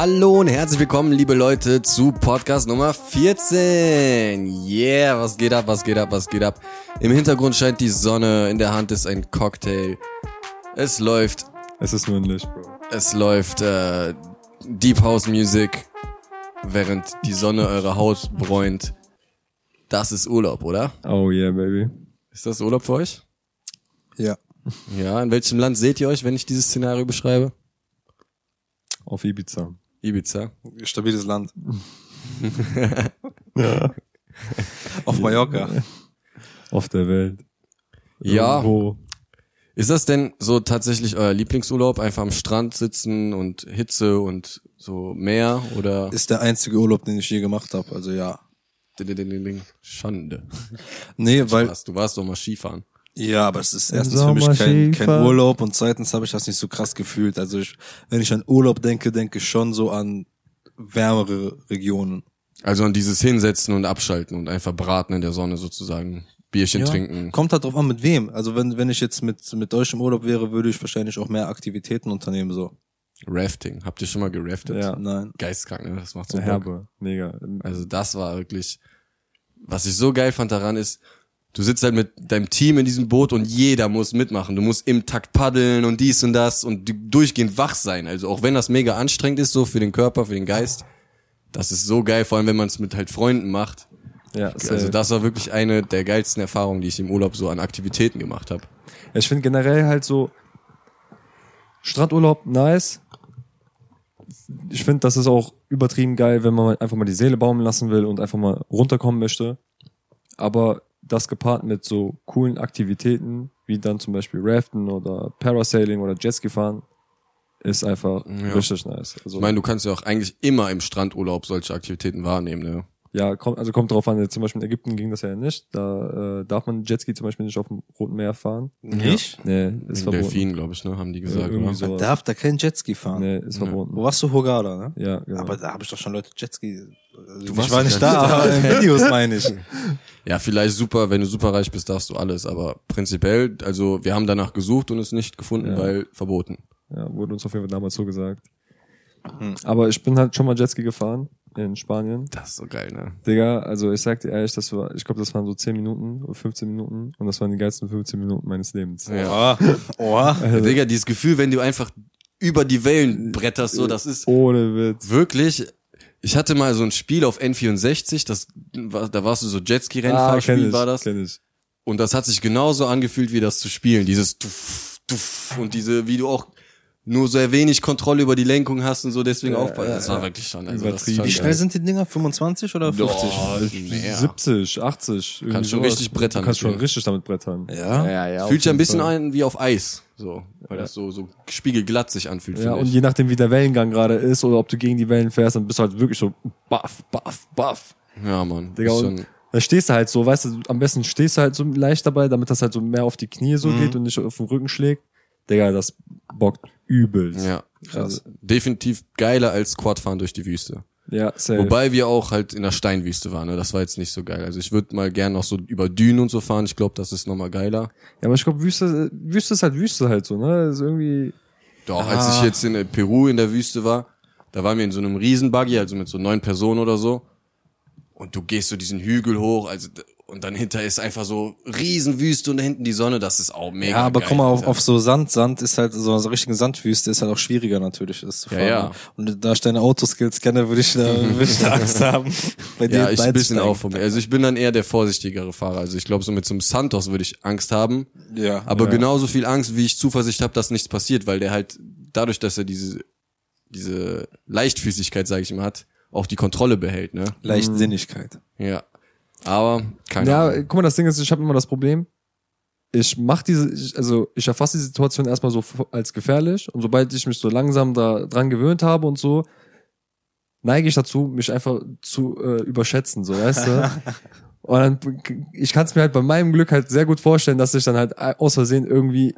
Hallo und herzlich willkommen, liebe Leute, zu Podcast Nummer 14. Yeah, was geht ab, was geht ab, was geht ab? Im Hintergrund scheint die Sonne, in der Hand ist ein Cocktail. Es läuft, Es ist nur ein Licht, Bro. es läuft äh, Deep House Music, während die Sonne eure Haut bräunt. Das ist Urlaub, oder? Oh yeah, baby. Ist das Urlaub für euch? Ja. Ja, in welchem Land seht ihr euch, wenn ich dieses Szenario beschreibe? Auf Ibiza. Ibiza. Stabiles Land. Auf Mallorca. Auf der Welt. Ja. Irgendwo. Ist das denn so tatsächlich euer Lieblingsurlaub? Einfach am Strand sitzen und Hitze und so Meer oder Ist der einzige Urlaub, den ich je gemacht habe. Also ja. Schande. Nee, weil du warst doch mal Skifahren. Ja, aber es ist erstens für mich kein, kein. Urlaub und zweitens habe ich das nicht so krass gefühlt. Also ich, wenn ich an Urlaub denke, denke ich schon so an wärmere Regionen. Also an dieses Hinsetzen und Abschalten und einfach braten in der Sonne sozusagen. Bierchen trinken. Kommt halt drauf an, mit wem. Also wenn, wenn ich jetzt mit, mit euch im Urlaub wäre, würde ich wahrscheinlich auch mehr Aktivitäten unternehmen, so. Rafting. Habt ihr schon mal geraftet? Ja. Nein. Geistkrank, ne? Das macht so Eine Bock. Herbe. Mega. Also das war wirklich, was ich so geil fand daran ist, du sitzt halt mit deinem Team in diesem Boot und jeder muss mitmachen. Du musst im Takt paddeln und dies und das und du- durchgehend wach sein. Also auch wenn das mega anstrengend ist, so für den Körper, für den Geist, das ist so geil, vor allem wenn man es mit halt Freunden macht. Ja, Also safe. das war wirklich eine der geilsten Erfahrungen, die ich im Urlaub so an Aktivitäten gemacht habe. Ja, ich finde generell halt so Strandurlaub nice. Ich finde, das ist auch übertrieben geil, wenn man einfach mal die Seele baumeln lassen will und einfach mal runterkommen möchte. Aber das gepaart mit so coolen Aktivitäten, wie dann zum Beispiel Raften oder Parasailing oder Jetski fahren, ist einfach Ja. richtig nice. Also, Ich meine, du kannst ja auch eigentlich immer im Strandurlaub solche Aktivitäten wahrnehmen, ne? ja, kommt, also kommt drauf an, zum Beispiel in Ägypten ging das ja nicht. Da äh, darf man Jetski zum Beispiel nicht auf dem Roten Meer fahren. Nicht? Nee, ist verboten. Delfin, glaube ich, ne? Haben die gesagt, oder? so. Man darf da kein Jetski fahren. Nee, ist verboten. Wo warst du? Hurghada, ne? Ja, genau. Aber da habe ich doch schon Leute Jetski. Du ich warst war doch nicht da, aber in Videos meine ich. Ja, vielleicht super, wenn du superreich bist, darfst du alles, aber prinzipiell, also wir haben danach gesucht und es nicht gefunden, Ja. weil verboten. Ja, wurde uns auf jeden Fall damals so gesagt. Hm. Aber ich bin halt schon mal Jetski gefahren in Spanien. Das ist so geil, ne? Digga, also ich sag dir ehrlich, das war, ich glaube, das waren so 10 Minuten oder 15 Minuten und das waren die geilsten 15 Minuten meines Lebens. Ja. Oha. Also, Digga, dieses Gefühl, wenn du einfach über die Wellen bretterst, so, das ist Ohne Witz. wirklich, ich hatte mal so ein Spiel auf N64, das war, da warst du so Ah, Jetski-Rennfahrspiel, ich, war das. Kenn ich. Und das hat sich genauso angefühlt, wie das zu spielen. Dieses Tuff, Tuff und diese, wie du auch nur sehr wenig Kontrolle über die Lenkung hast und so, deswegen Ja, aufpassen. ja, Das war ja. wirklich schon, also Übertrieben. schon Wie geil. schnell sind die Dinger? 25 oder 50? Boah, mehr. 70, 80. irgendwie Kannst schon sowas. richtig brettern Du kannst schon richtig damit brettern. Ja. ja, ja. Fühlt sich ein bisschen Fall. ein wie auf Eis, so, weil das so so spiegelglatt sich anfühlt. Ja, und ich. je nachdem, wie der Wellengang gerade ist oder ob du gegen die Wellen fährst, dann bist du halt wirklich so baff, baff, baff. ja, Mann. Digga, und da stehst du halt so, weißt du, am besten stehst du halt so leicht dabei, damit das halt so mehr auf die Knie so Mhm. geht und nicht auf den Rücken schlägt. Digga, das bockt übelst. ja, Krass. definitiv geiler als Quadfahren durch die Wüste. Ja, safe. Wobei wir auch halt in der Steinwüste waren, ne? Das war jetzt nicht so geil. Also ich würde mal gern noch so über Dünen und so fahren. Ich glaube, das ist nochmal geiler. ja, aber ich glaube, Wüste, Wüste ist halt Wüste halt so, ne? Das ist irgendwie, Doch, als Ah. ich jetzt in Peru in der Wüste war, da waren wir in so einem Riesenbuggy, also mit so neun Personen oder so. Und du gehst so diesen Hügel hoch, also und dann hinter ist einfach so Riesenwüste und da hinten die Sonne, das ist auch mega Ja, aber geil, guck mal, auf, auf so Sand, Sand ist halt so, so richtigen Sandwüste ist halt auch schwieriger natürlich, das zu Ja, fahren. ja. ne? Und da ich deine Autoskills kenne, würde ich da, würde ich da Angst haben. Bei Ja, ich ein bisschen auch von mir. Also ich bin dann eher der vorsichtigere Fahrer. Also ich glaube, so mit so einem Santos würde ich Angst haben. Ja. Aber Ja. genauso viel Angst, wie ich Zuversicht habe, dass nichts passiert, weil der halt dadurch, dass er diese diese Leichtfüßigkeit, sage ich mal, hat, auch die Kontrolle behält, ne? Leichtsinnigkeit. Ja. Aber keine ja, Ahnung. guck mal, das Ding ist, ich habe immer das Problem, ich mach diese, ich, also ich erfasse die Situation erstmal so als gefährlich und sobald ich mich so langsam da dran gewöhnt habe und so, neige ich dazu, mich einfach zu äh, überschätzen, so weißt du. Und dann, ich kann es mir halt bei meinem Glück halt sehr gut vorstellen, dass ich dann halt aus Versehen irgendwie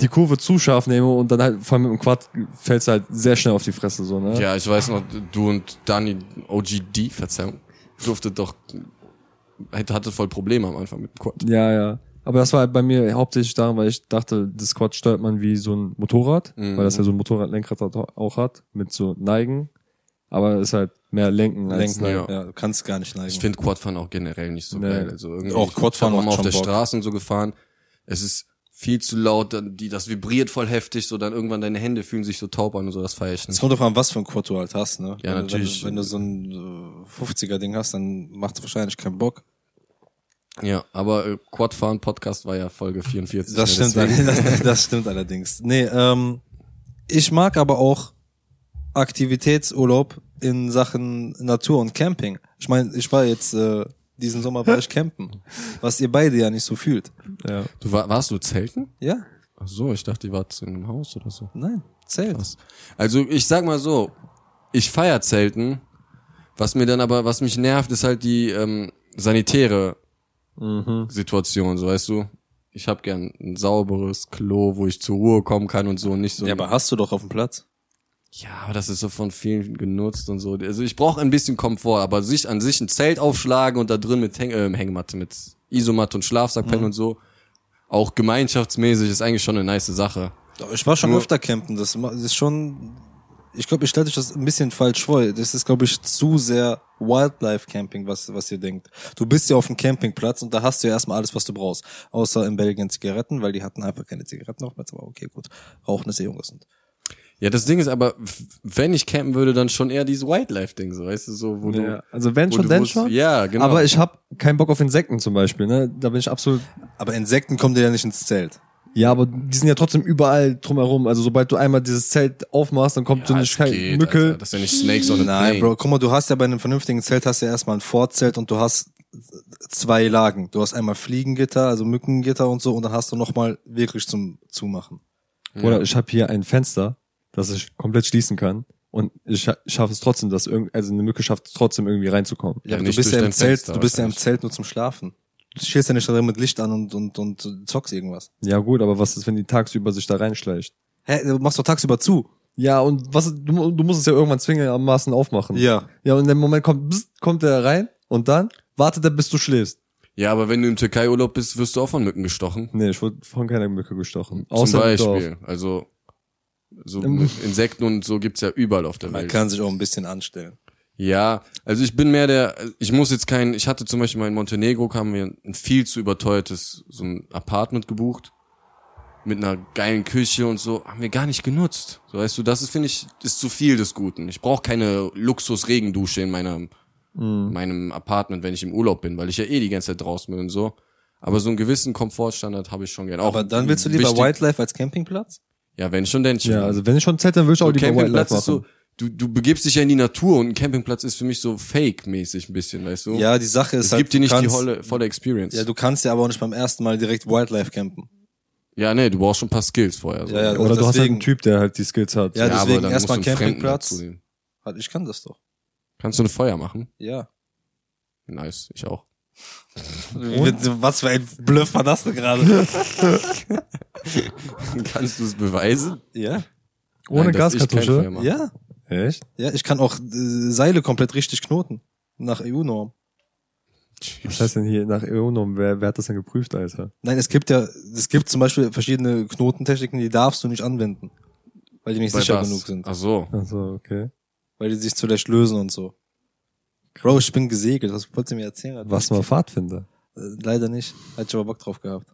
die Kurve zu scharf nehme und dann halt vor allem mit dem Quad fällst du halt sehr schnell auf die Fresse, so, ne? Ja, ich weiß noch, du und Dani OGD, Verzeihung, durfte doch, hatte hatte voll Probleme am Anfang mit dem Quad. Ja, ja. Aber das war halt bei mir hauptsächlich daran, weil ich dachte, das Quad steuert man wie so ein Motorrad, Mhm. weil das ja so ein Motorradlenkrad hat- auch hat, mit so Neigen. Aber es ist halt mehr Lenken als Lenken, Neigen. ja. du kannst gar nicht neigen. Ich finde Quadfahren auch generell nicht so Nee. geil. Also irgendwie, Auch Quadfahren auch auf der Bock. Straße und so gefahren. Es ist viel zu laut, dann die, das vibriert voll heftig, so dann irgendwann deine Hände fühlen sich so taub an und so, das feier ich Es nicht. kommt drauf an, was für ein Quad du halt hast, ne? Ja, wenn, natürlich. Wenn, du, wenn du so ein äh, 50er-Ding hast, dann macht es wahrscheinlich keinen Bock. Ja, aber äh, Quadfahren Podcast war ja Folge 44. Das ne, stimmt, das, das stimmt allerdings. Nee, ähm, ich mag aber auch Aktivitätsurlaub in Sachen Natur und Camping. Ich meine, ich war jetzt äh, diesen Sommer war ich campen, was ihr beide ja nicht so fühlt. Ja. Du war, warst du zelten? Ja? Ach so, ich dachte, ihr wart in einem Haus oder so. Nein, Zelt. Krass. Also ich sag mal so, ich feier Zelten. Was mir dann aber, was mich nervt, ist halt die ähm, sanitäre Mhm. Situation, so weißt du. Ich hab gern ein sauberes Klo, wo ich zur Ruhe kommen kann und so und nicht so. Ja, aber hast du doch auf dem Platz. Ja, aber das ist so von vielen genutzt und so. Also ich brauche ein bisschen Komfort, aber sich an sich ein Zelt aufschlagen und da drin mit Häng äh, Hängematte, mit Isomatte und Schlafsack pennen und so, auch gemeinschaftsmäßig ist eigentlich schon eine nice Sache. Ich war schon Nur- öfter campen. Das ist schon. Ich glaube, ich stelle euch das ein bisschen falsch vor. Das ist, glaube ich, zu sehr Wildlife-Camping, was, was ihr denkt. Du bist ja auf dem Campingplatz und da hast du ja erstmal alles, was du brauchst. Außer in Belgien Zigaretten, weil die hatten einfach keine Zigaretten auf. Aber okay, gut. Rauchen ist eh ungesund. Ja, das Ding ist aber, wenn ich campen würde, dann schon eher dieses Wildlife-Ding, so weißt du, so, wo Ja. du. Also wenn schon, wusst- schon. Ja, genau. Aber ich habe keinen Bock auf Insekten zum Beispiel, ne? Da bin ich absolut. Aber Insekten kommen dir ja nicht ins Zelt. Ja, aber die sind ja trotzdem überall drumherum. Also sobald du einmal dieses Zelt aufmachst, dann kommt so eine geht, Mückel. Alter. Das ist ja nicht Snakes on Nein, Plane. Bro, guck mal, du hast ja bei einem vernünftigen Zelt hast du ja erstmal ein Vorzelt und du hast zwei Lagen. Du hast einmal Fliegengitter, also Mückengitter und so und dann hast du nochmal wirklich zum Zumachen. Oder ich habe hier ein Fenster, das ich komplett schließen kann. Und ich scha- schaffe es trotzdem, dass irgend, also eine Mücke schafft es trotzdem irgendwie reinzukommen. Ja, du bist ja im Zelt, Fenster du bist ja im. Zelt nur zum Schlafen. Du stehst ja nicht da drin mit Licht an und, und, und zockst irgendwas. Ja gut, aber was ist, wenn die tagsüber sich da reinschleicht? Hä, du machst doch tagsüber zu. Ja, und was, du, du musst es ja irgendwann zwingendermaßen aufmachen. Ja. Ja, und in dem Moment kommt, bzzt, kommt der rein und dann wartet er, bis du schläfst. Ja, aber wenn du im Türkei-Urlaub bist, wirst du auch von Mücken gestochen. Nee, ich wurde von keiner Mücke gestochen. Zum Außer im. Beispiel. Also, so mit Insekten und so gibt's ja überall auf der Man Welt. kann sich auch ein bisschen anstellen. Ja, also ich bin mehr der, ich muss jetzt kein, ich hatte zum Beispiel mal in Montenegro, haben wir ein viel zu überteuertes, so ein Apartment gebucht. Mit einer geilen Küche und so, haben wir gar nicht genutzt. So weißt du, das ist, finde ich, ist zu viel des Guten. Ich brauche keine Luxus-Regendusche in meinem, Mhm. meinem Apartment, wenn ich im Urlaub bin, weil ich ja eh die ganze Zeit draußen bin und so. Aber so einen gewissen Komfortstandard habe ich schon gern. Auch Aber dann willst du lieber Wildlife als Campingplatz? Ja, wenn schon, denn schon. Ja, also wenn ich schon Zelt, dann würde ich auch so lieber Campingplatz ist so, machen. du, du begibst dich ja in die Natur und ein Campingplatz ist für mich so fake-mäßig ein bisschen, weißt du? Ja, die Sache ist es halt, gibt dir nicht die kannst- volle, volle Experience. Ja, du kannst ja aber auch nicht beim ersten Mal direkt Wildlife campen. ja, nee, du brauchst schon ein paar Skills vorher. So. Ja, ja, Oder du hast halt deswegen- einen Typ, der halt die Skills hat. Ja, deswegen dann erstmal musst du einen Campingplatz. Halt, Ich kann das doch. Kannst du ein Feuer machen? Ja. Nice, ich auch. Was für ein Bluff war das denn gerade? Kannst du es beweisen? ja. Ohne Nein, Gaskartusche. Ja. Echt? Ja, ich kann auch äh, Seile komplett richtig knoten. Nach EU-Norm. Was heißt denn hier nach EONOM? Wer, wer hat das denn geprüft, Alter? Nein, es gibt ja, es gibt zum Beispiel verschiedene Knotentechniken, die darfst du nicht anwenden. Weil die nicht Bei sicher was? genug sind. Ach so. Also, okay. Weil die sich zu leicht lösen und so. Bro, ich bin gesegelt. Was wolltest du mir erzählen? Was mal Pfadfinder. Äh, Leider nicht. Hätte ich aber Bock drauf gehabt.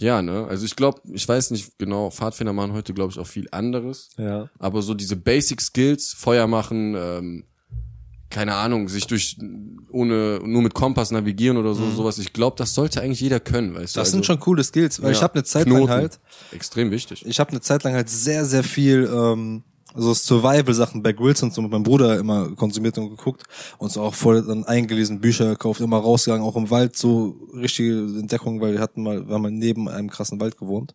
Ja, ne? Also ich glaube, ich weiß nicht genau, Pfadfinder machen heute, glaube ich, auch viel anderes. Ja. Aber so diese Basic Skills, Feuer machen, ähm, keine Ahnung, sich durch ohne nur mit Kompass navigieren oder so sowas. Ich glaube, das sollte eigentlich jeder können, weißt du? Das also, sind schon coole Skills, weil ich ja, habe eine Zeit lang Knoten. halt, extrem wichtig. ich habe eine Zeit lang halt sehr, sehr viel ähm, so Survival-Sachen bei Grills und so mit meinem Bruder immer konsumiert und geguckt und so auch voll dann eingelesen, Bücher gekauft, immer rausgegangen, auch im Wald so richtige Entdeckungen, weil wir hatten mal, wir haben mal neben einem krassen Wald gewohnt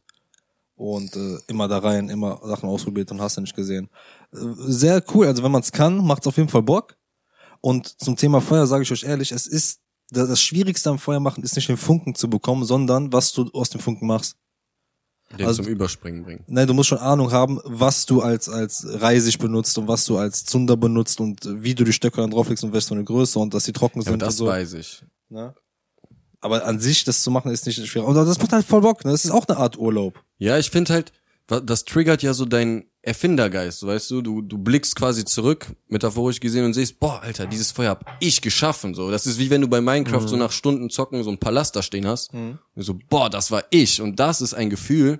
und äh, immer da rein, immer Sachen ausprobiert und hast du nicht gesehen. Äh, sehr cool, also wenn man es kann, macht es auf jeden Fall Bock. Und zum Thema Feuer sage ich euch ehrlich, es ist das Schwierigste am Feuer machen ist nicht den Funken zu bekommen, sondern was du aus dem Funken machst. Den also- zum Überspringen bringen. Nein, du musst schon Ahnung haben, was du als, als Reisig benutzt und was du als Zunder benutzt und wie du die Stöcke dann drauflegst und welche so eine Größe und dass die trocken Ja, sind das und so. weiß ich. Ne? Aber an sich, das zu machen, ist nicht schwer. Und das macht halt voll Bock, ne? Das ist auch eine Art Urlaub. Ja, ich finde halt, das triggert ja so deinen Erfindergeist, weißt du, du, du blickst quasi zurück, metaphorisch gesehen, und siehst, boah, Alter, dieses Feuer hab ich geschaffen, so. Das ist wie wenn du bei Minecraft so nach Stunden zocken so einen Palast da stehen hast, und so, boah, das war ich, und das ist ein Gefühl,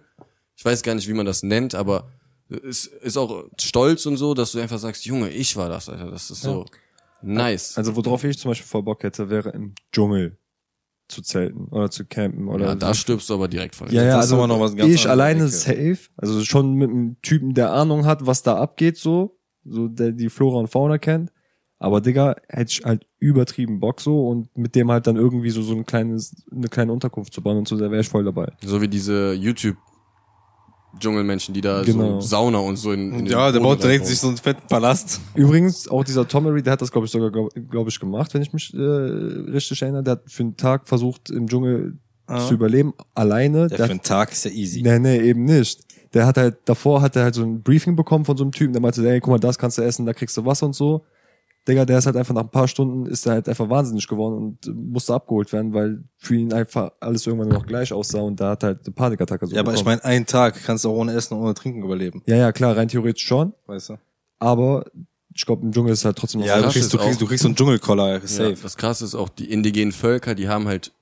ich weiß gar nicht, wie man das nennt, aber es ist auch stolz und so, dass du einfach sagst, Junge, ich war das, Alter, das ist so nice. Also worauf ich zum Beispiel voll Bock hätte, wäre im Dschungel zu zelten oder zu campen oder ja, da stirbst du aber direkt von. Ja, ja, also aber noch was ganz ich alleine safe, also schon mit einem Typen, der Ahnung hat, was da abgeht, so, so der die Flora und Fauna kennt. Aber Digga, hätte ich halt übertrieben Bock so und mit dem halt dann irgendwie so so ein kleines, eine kleine Unterkunft zu bauen und so, da wäre ich voll dabei. So wie diese YouTube Dschungelmenschen, die da Genau. so Sauna und so in, in Ja, der baut direkt sich so einen fetten Palast. Übrigens, auch dieser Tomery, der hat das, glaube ich, sogar, glaube glaub ich, gemacht, wenn ich mich äh, richtig erinnere. Der hat für einen Tag versucht, im Dschungel Ah. zu überleben, alleine. Der Der für einen Tag ist ja easy. Nee, nee, eben nicht. Der hat halt, davor hat er halt so ein Briefing bekommen von so einem Typen, der meinte, ey, guck mal, das kannst du essen, da kriegst du was und so. Digga, der ist halt einfach nach ein paar Stunden, ist er halt einfach wahnsinnig geworden und musste abgeholt werden, weil für ihn einfach alles irgendwann noch gleich aussah und da hat halt eine Panikattacke so Ja, aber ich bekommen. meine, einen Tag kannst du auch ohne Essen und ohne Trinken überleben. Ja, ja, klar, rein theoretisch schon, Weißt du? aber ich glaube, im Dschungel ist halt trotzdem noch Ja, so du kriegst, du kriegst, du kriegst so einen Dschungelkoller, safe. Ja, das krasse ist auch, die indigenen Völker, die haben halt,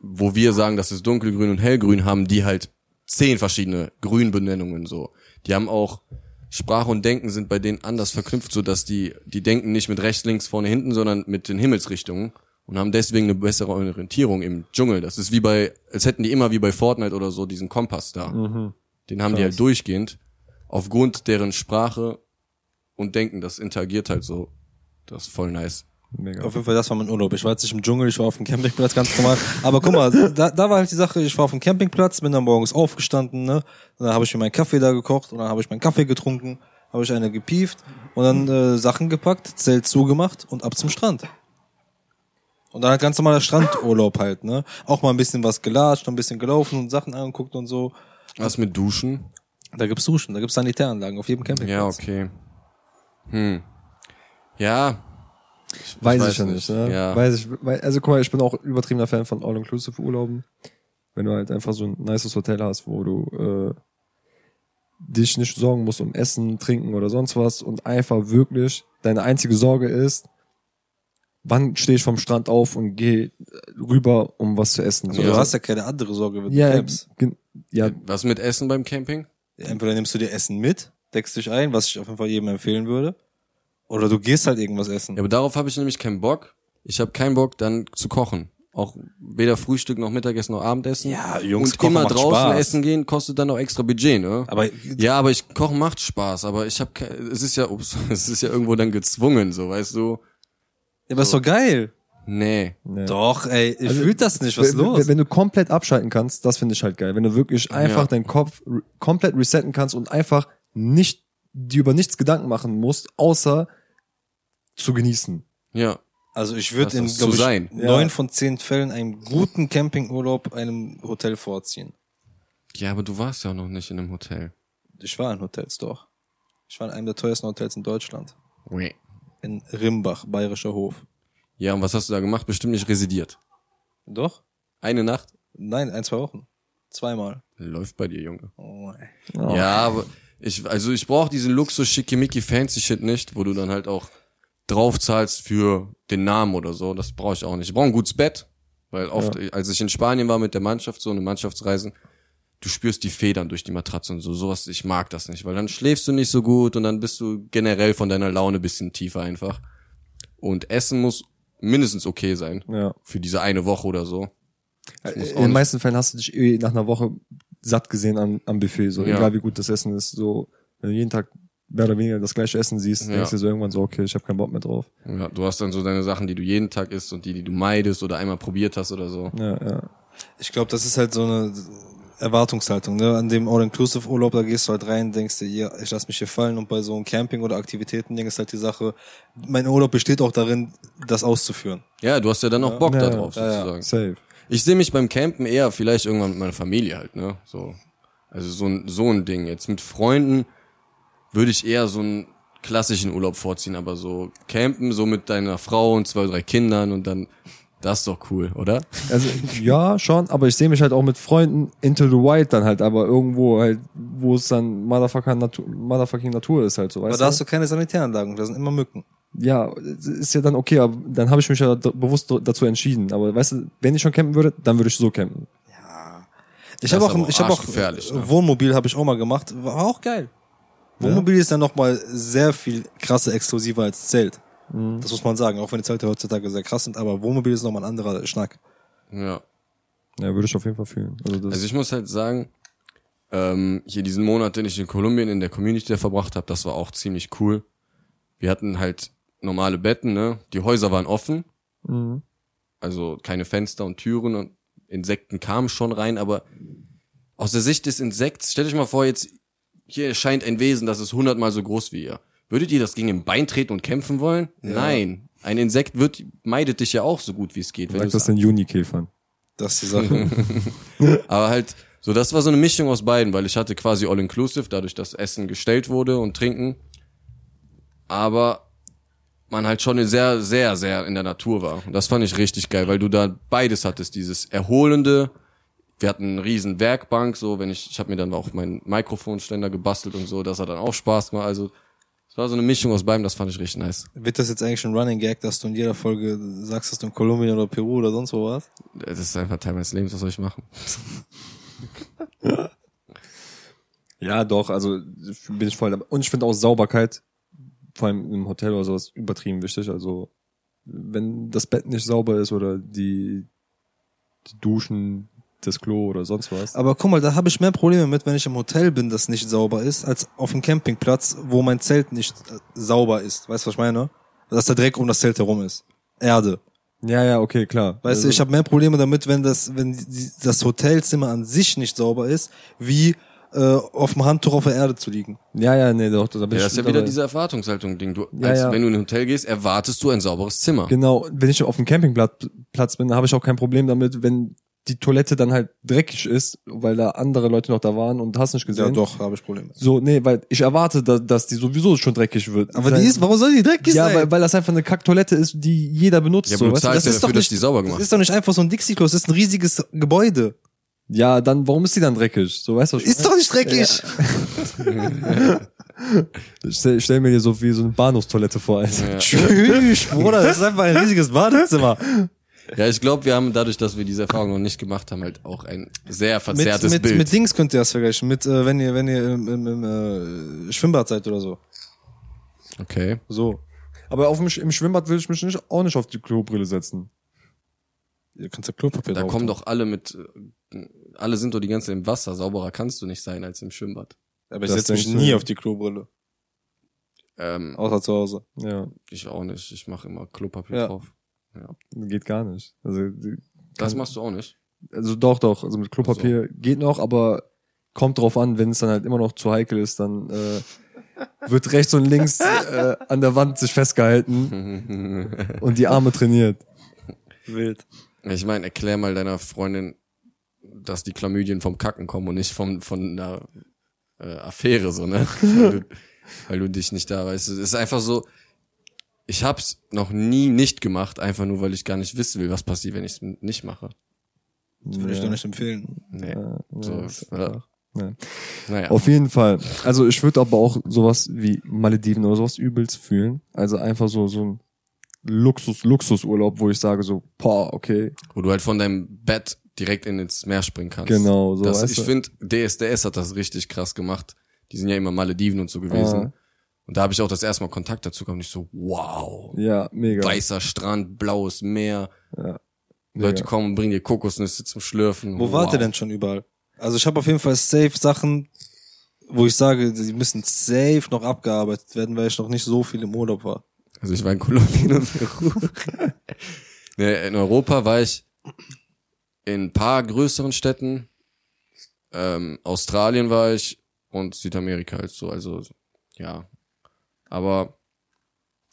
wo wir sagen, das ist dunkelgrün und hellgrün, haben die halt zehn verschiedene Grünbenennungen so. Die haben auch Sprache und Denken sind bei denen anders verknüpft, so dass die die denken nicht mit rechts, links, vorne, hinten, sondern mit den Himmelsrichtungen und haben deswegen eine bessere Orientierung im Dschungel. Das ist wie bei, als hätten die immer wie bei Fortnite oder so diesen Kompass da. Den haben die halt durchgehend aufgrund deren Sprache und Denken. Das interagiert halt so. Das ist voll nice. Mega. Auf jeden Fall, das war mein Urlaub. Ich war jetzt nicht im Dschungel, ich war auf dem Campingplatz ganz normal. Aber guck mal, da, da war halt die Sache, ich war auf dem Campingplatz, bin dann morgens aufgestanden, ne? Und dann habe ich mir meinen Kaffee da gekocht und dann habe ich meinen Kaffee getrunken, habe ich eine gepieft und dann äh, Sachen gepackt, Zelt zugemacht und ab zum Strand. Und dann halt ganz normaler Strandurlaub halt, ne? Auch mal ein bisschen was gelatscht, ein bisschen gelaufen und Sachen angeguckt und so. Was mit Duschen? Da gibt's Duschen, da gibt's Sanitäranlagen auf jedem Campingplatz. Ja, okay. Hm. Ja. Ich, Weiß weiß ich ja nicht, ne? Ja. Weiß ich, weil- also guck mal, ich bin auch übertriebener Fan von All-Inclusive-Urlauben. Wenn du halt einfach so ein nices Hotel hast, wo du äh, dich nicht sorgen musst um Essen, Trinken oder sonst was und einfach wirklich deine einzige Sorge ist, wann stehe ich vom Strand auf und gehe rüber, um was zu essen. Also So, du hast ja keine andere Sorge, wenn du ja, campst. gen- ja, Was mit Essen beim Camping? Entweder nimmst du dir Essen mit, deckst dich ein, was ich auf jeden Fall jedem empfehlen würde, oder du gehst halt irgendwas essen. Ja, aber darauf habe ich nämlich keinen Bock. Ich habe keinen Bock, dann zu kochen. Auch weder Frühstück noch Mittagessen noch Abendessen. Ja, Jungs, Und kochen immer macht draußen Spaß. essen gehen kostet dann auch extra Budget, ne? Aber ja, aber ich kochen macht Spaß, aber ich habe es ist ja ups, es ist ja irgendwo dann gezwungen, so, weißt du? Ja, aber ist doch geil. Nee. ne. Doch, ey, ich fühl das nicht, was ist wenn, los? Wenn, du komplett abschalten kannst, das finde ich halt geil. Wenn du wirklich einfach Ja. deinen Kopf re- komplett resetten kannst und einfach nicht, die über nichts Gedanken machen musst, außer zu genießen. Ja. Also ich würde in, glaube zu ich, sein. neun von zehn Fällen einen guten Campingurlaub einem Hotel vorziehen. Ja, aber du warst ja auch noch nicht in einem Hotel. Ich war in Hotels, doch. Ich war in einem der teuersten Hotels in Deutschland. Nee. In Rimbach, Bayerischer Hof. Ja, und was hast du da gemacht? Bestimmt nicht residiert. Doch? Eine Nacht? Nein, ein, zwei Wochen. Zweimal. Läuft bei dir, Junge. Oh. Oh. Ja, aber ich, also ich brauche diesen Luxus schickimicki fancy Shit nicht, wo du dann halt auch drauf zahlst für den Namen oder so. Das brauche ich auch nicht. Ich brauche ein gutes Bett, weil oft, als ich in Spanien war mit der Mannschaft, so eine Mannschaftsreisen, du spürst die Federn durch die Matratze und so. Sowas, ich mag das nicht, weil dann schläfst du nicht so gut und dann bist du generell von deiner Laune bisschen tiefer einfach. Und Essen muss mindestens okay sein. Ja. Für diese eine Woche oder so. muss In den meisten Fällen hast du dich eh nach einer Woche satt gesehen am, am Buffet, so Ja. egal wie gut das Essen ist. So, wenn du jeden Tag mehr oder weniger das gleiche Essen siehst, Ja. denkst du so irgendwann so, okay, ich habe keinen Bock mehr drauf. Ja, du hast dann so deine Sachen, die du jeden Tag isst und die, die du meidest oder einmal probiert hast oder so. Ja, ja. Ich glaube, das ist halt so eine Erwartungshaltung. Ne? An dem All-Inclusive-Urlaub, da gehst du halt rein, denkst dir, ja, ich lass mich hier fallen. Und bei so einem Camping oder Aktivitäten-Ding ist halt die Sache, mein Urlaub besteht auch darin, das auszuführen. Ja, du hast ja dann auch Bock Ja, da ja. drauf, Ja, ja. sozusagen. Safe. Ich sehe mich beim Campen eher vielleicht irgendwann mit meiner Familie halt, ne? So. Also so ein, so ein Ding. Jetzt mit Freunden würde ich eher so einen klassischen Urlaub vorziehen, aber so campen, so mit deiner Frau und zwei, drei Kindern und dann Das ist doch cool, oder? Also ja, schon, aber ich sehe mich halt auch mit Freunden into the wild dann halt, aber irgendwo halt, wo es dann Motherfucker Natur, Motherfucking Natur ist halt so, Aber weißt da du? hast du keine Sanitäranlagen, da sind immer Mücken. Ja, ist ja dann okay, aber dann habe ich mich ja bewusst dazu entschieden. Aber weißt du, wenn ich schon campen würde, dann würde ich so campen. Ich Das habe auch, aber auch ich habe auch ne? Wohnmobil habe ich auch mal gemacht, war auch geil. Wohnmobil ist dann noch mal sehr viel krasser exklusiver als Zelt. Mhm. Das muss man sagen, auch wenn die Zelte heutzutage sehr krass sind, aber Wohnmobil ist noch mal ein anderer Schnack. Ja. Ja, würde ich auf jeden Fall fühlen. Also das Also ich muss halt sagen, ähm, hier diesen Monat, den ich in Kolumbien in der Community verbracht habe, das war auch ziemlich cool. Wir hatten halt normale Betten, ne? Die Häuser waren offen, mhm. also keine Fenster und Türen und Insekten kamen schon rein, aber aus der Sicht des Insekts, stellt euch mal vor, jetzt hier erscheint ein Wesen, das ist hundertmal so groß wie ihr. Würdet ihr das gegen ein Bein treten und kämpfen wollen? Nein. Ein Insekt wird, meidet dich ja auch so gut wie es geht. Wenn Sag das den Junikäfern. Das ist die Sache. Aber halt, so das war so eine Mischung aus beiden, weil ich hatte quasi All-Inclusive, dadurch, dass Essen gestellt wurde und Trinken. Aber man halt schon sehr, sehr, sehr in der Natur war. Und das fand ich richtig geil, weil du da beides hattest, dieses Erholende. Wir hatten eine riesen Werkbank, so, wenn ich, ich habe mir dann auch meinen Mikrofonständer gebastelt und so, das hat dann auch Spaß gemacht. Also, es war so eine Mischung aus beidem, das fand ich richtig nice. Wird das jetzt eigentlich ein Running Gag, dass du in jeder Folge sagst, dass du in Kolumbien oder Peru oder sonst wo warst? Das ist einfach Teil meines Lebens, was soll ich machen? Ja, doch, also bin ich voll dabei. Und ich finde auch Sauberkeit, vor allem im Hotel oder sowas, übertrieben wichtig. Also wenn das Bett nicht sauber ist oder die, die Duschen, das Klo oder sonst was. Aber guck mal, da habe ich mehr Probleme mit, wenn ich im Hotel bin, das nicht sauber ist, als auf dem Campingplatz, wo mein Zelt nicht äh, sauber ist. Weißt du, was ich meine? Dass der Dreck um das Zelt herum ist. Erde. Ja, ja, okay, klar. Weißt du, ich habe mehr Probleme damit, wenn das, wenn die, das Hotelzimmer an sich nicht sauber ist, wie äh, auf dem Handtuch auf der Erde zu liegen. Ja, ja, nee, doch, da bin Ja, ich das ist ja dabei. wieder diese Erwartungshaltung-Ding. Du, Ja, als, ja. wenn du in ein Hotel gehst, erwartest du ein sauberes Zimmer. Genau, wenn ich auf dem Campingplatz Platz bin, habe ich auch kein Problem damit, wenn die Toilette dann halt dreckig ist, weil da andere Leute noch da waren und hast nicht gesehen. Ja, doch, habe ich Probleme. So, nee, weil ich erwarte, dass, dass die sowieso schon dreckig wird. Aber Sein- die ist, warum soll die dreckig ja, sein? weil, weil das einfach eine Kacktoilette ist, die jeder benutzt. Ja, so, aber du weißt du? zahlst das ja ist dafür, doch dass die sauber gemacht das ist doch nicht einfach so ein Dixie-Klo, das ist ein riesiges Gebäude. Ja, dann, warum ist die dann dreckig? So, weißt du, was ich Ist doch nicht dreckig. meine? Ich stell, ich stell mir dir so wie so eine Bahnhofstoilette vor, Alter. Ja. Tschüss, Bruder, das ist einfach ein riesiges Badezimmer. Ja, ich glaube, wir haben dadurch, dass wir diese Erfahrung noch nicht gemacht haben, halt auch ein sehr Mit, verzerrtes mit, Bild. mit Dings könnt ihr das vergleichen, mit, äh, wenn ihr, wenn ihr im, im, im äh, Schwimmbad seid oder so. okay. So. Aber auf dem, Sch- im Schwimmbad will ich mich nicht, auch nicht auf die Klobrille setzen. Ihr könnt ja Klopapier Da kommen doch alle mit, äh, alle sind doch die ganze Zeit im Wasser. Sauberer kannst du nicht sein als im Schwimmbad. Aber ich setze mich nie auf die Klobrille. Ähm, Außer zu Hause. Ja, ich auch nicht. Ich mache immer Klopapier Ja. drauf. Geht gar nicht. Also, Das machst du auch nicht. also doch, doch. Also mit Klopapier geht noch, aber kommt drauf an, wenn es dann halt immer noch zu heikel ist, dann äh, wird rechts und links äh, an der Wand sich festgehalten und die Arme trainiert. Wild. Ich meine, erklär mal deiner Freundin, dass die Chlamydien vom Kacken kommen und nicht vom, von einer äh, Affäre, so, ne? weil, du, weil du dich nicht da weißt. Es ist einfach so, ich hab's noch nie nicht gemacht, einfach nur, weil ich gar nicht wissen will, was passiert, wenn ich es nicht mache. Das würde ich dir nicht empfehlen. Nee. Ja, So, ja, ist ja. ja. Naja. Auf jeden Fall. Also ich würde aber auch sowas wie Malediven oder sowas übelst fühlen. Also einfach so so ein Luxus Luxusurlaub, wo ich sage so, boah, okay, Wo du halt von deinem Bett direkt in ins Meer springen kannst. Genau, so, Das, weißt ich finde, DSDS hat das richtig krass gemacht. Die sind ja immer Malediven und so gewesen. Ah. Und da habe ich auch das erste Mal Kontakt dazu gehabt. Und ich so, wow. ja, mega. Weißer Strand, blaues Meer. Ja. Leute kommen und bringen dir Kokosnüsse zum Schlürfen. Wo wow. wart ihr denn schon überall? Also ich habe auf jeden Fall safe Sachen, wo ich sage, die müssen safe noch abgearbeitet werden, weil ich noch nicht so viel im Urlaub war. Also ich war in Kolumbien und Peru. nee, in Europa war ich in ein paar größeren Städten. Ähm, Australien war ich und Südamerika halt so. Also ja. Aber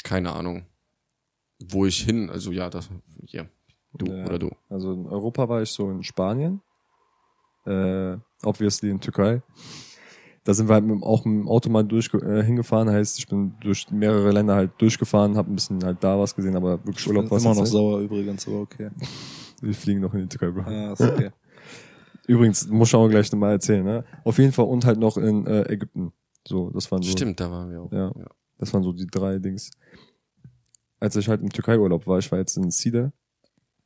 keine Ahnung. Wo ich hin, also ja, das hier. Du Ja. oder du. Also in Europa war ich so in Spanien, äh, obviously in Türkei. Da sind wir halt mit, dem- auch mit dem Auto mal durch, äh, hingefahren. Heißt, ich bin durch mehrere Länder halt durchgefahren, habe ein bisschen halt da was gesehen, aber wirklich Urlaub war immer noch nicht. sauer übrigens, aber okay. Wir fliegen noch in die Türkei, Bro. Ja, ist okay. Übrigens, muss ich auch gleich nochmal erzählen, ne? Auf jeden Fall und halt noch in äh, Ägypten. So, das waren so. Stimmt, da waren wir auch. Ja. Das waren so die drei Dings. Als ich halt im Türkei-Urlaub war, ich war jetzt in Sida,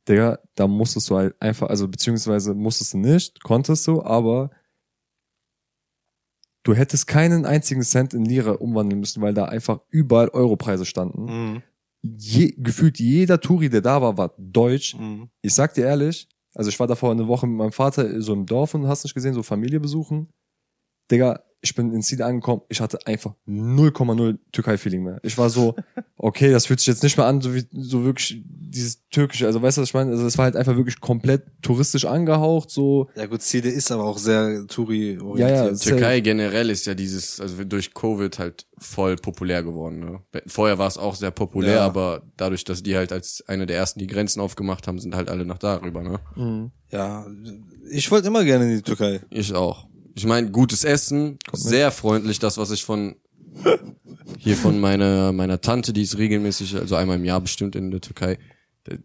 Digga, da musstest du halt einfach, also beziehungsweise musstest du nicht, konntest du, aber du hättest keinen einzigen Cent in Lira umwandeln müssen, weil da einfach überall Europreise standen. Mhm. Je, gefühlt jeder Touri, der da war, war deutsch. Mhm. Ich sag dir ehrlich, also ich war davor eine Woche mit meinem Vater so im Dorf und hast nicht gesehen, so Familie besuchen. Digga, ich bin in Sida angekommen, ich hatte einfach 0,0 Türkei-Feeling mehr. Ich war so, okay, das fühlt sich jetzt nicht mehr an, so wie, so wirklich dieses türkische, also weißt du, was ich meine? Also es war halt einfach wirklich komplett touristisch angehaucht, so, Ja gut, Side ist aber auch sehr Touri-orientiert. Ja, ja, Türkei generell ist ja dieses, also durch Covid halt voll populär geworden. Ne? Vorher war es auch sehr populär, Ja. aber dadurch, dass die halt als eine der ersten die Grenzen aufgemacht haben, sind halt alle nach darüber. Ne? ja, ich wollte immer gerne in die Türkei. Ich auch. Ich meine, gutes Essen, sehr freundlich, das, was ich von hier von meiner, meiner Tante, die ist regelmäßig, also einmal im Jahr bestimmt in der Türkei.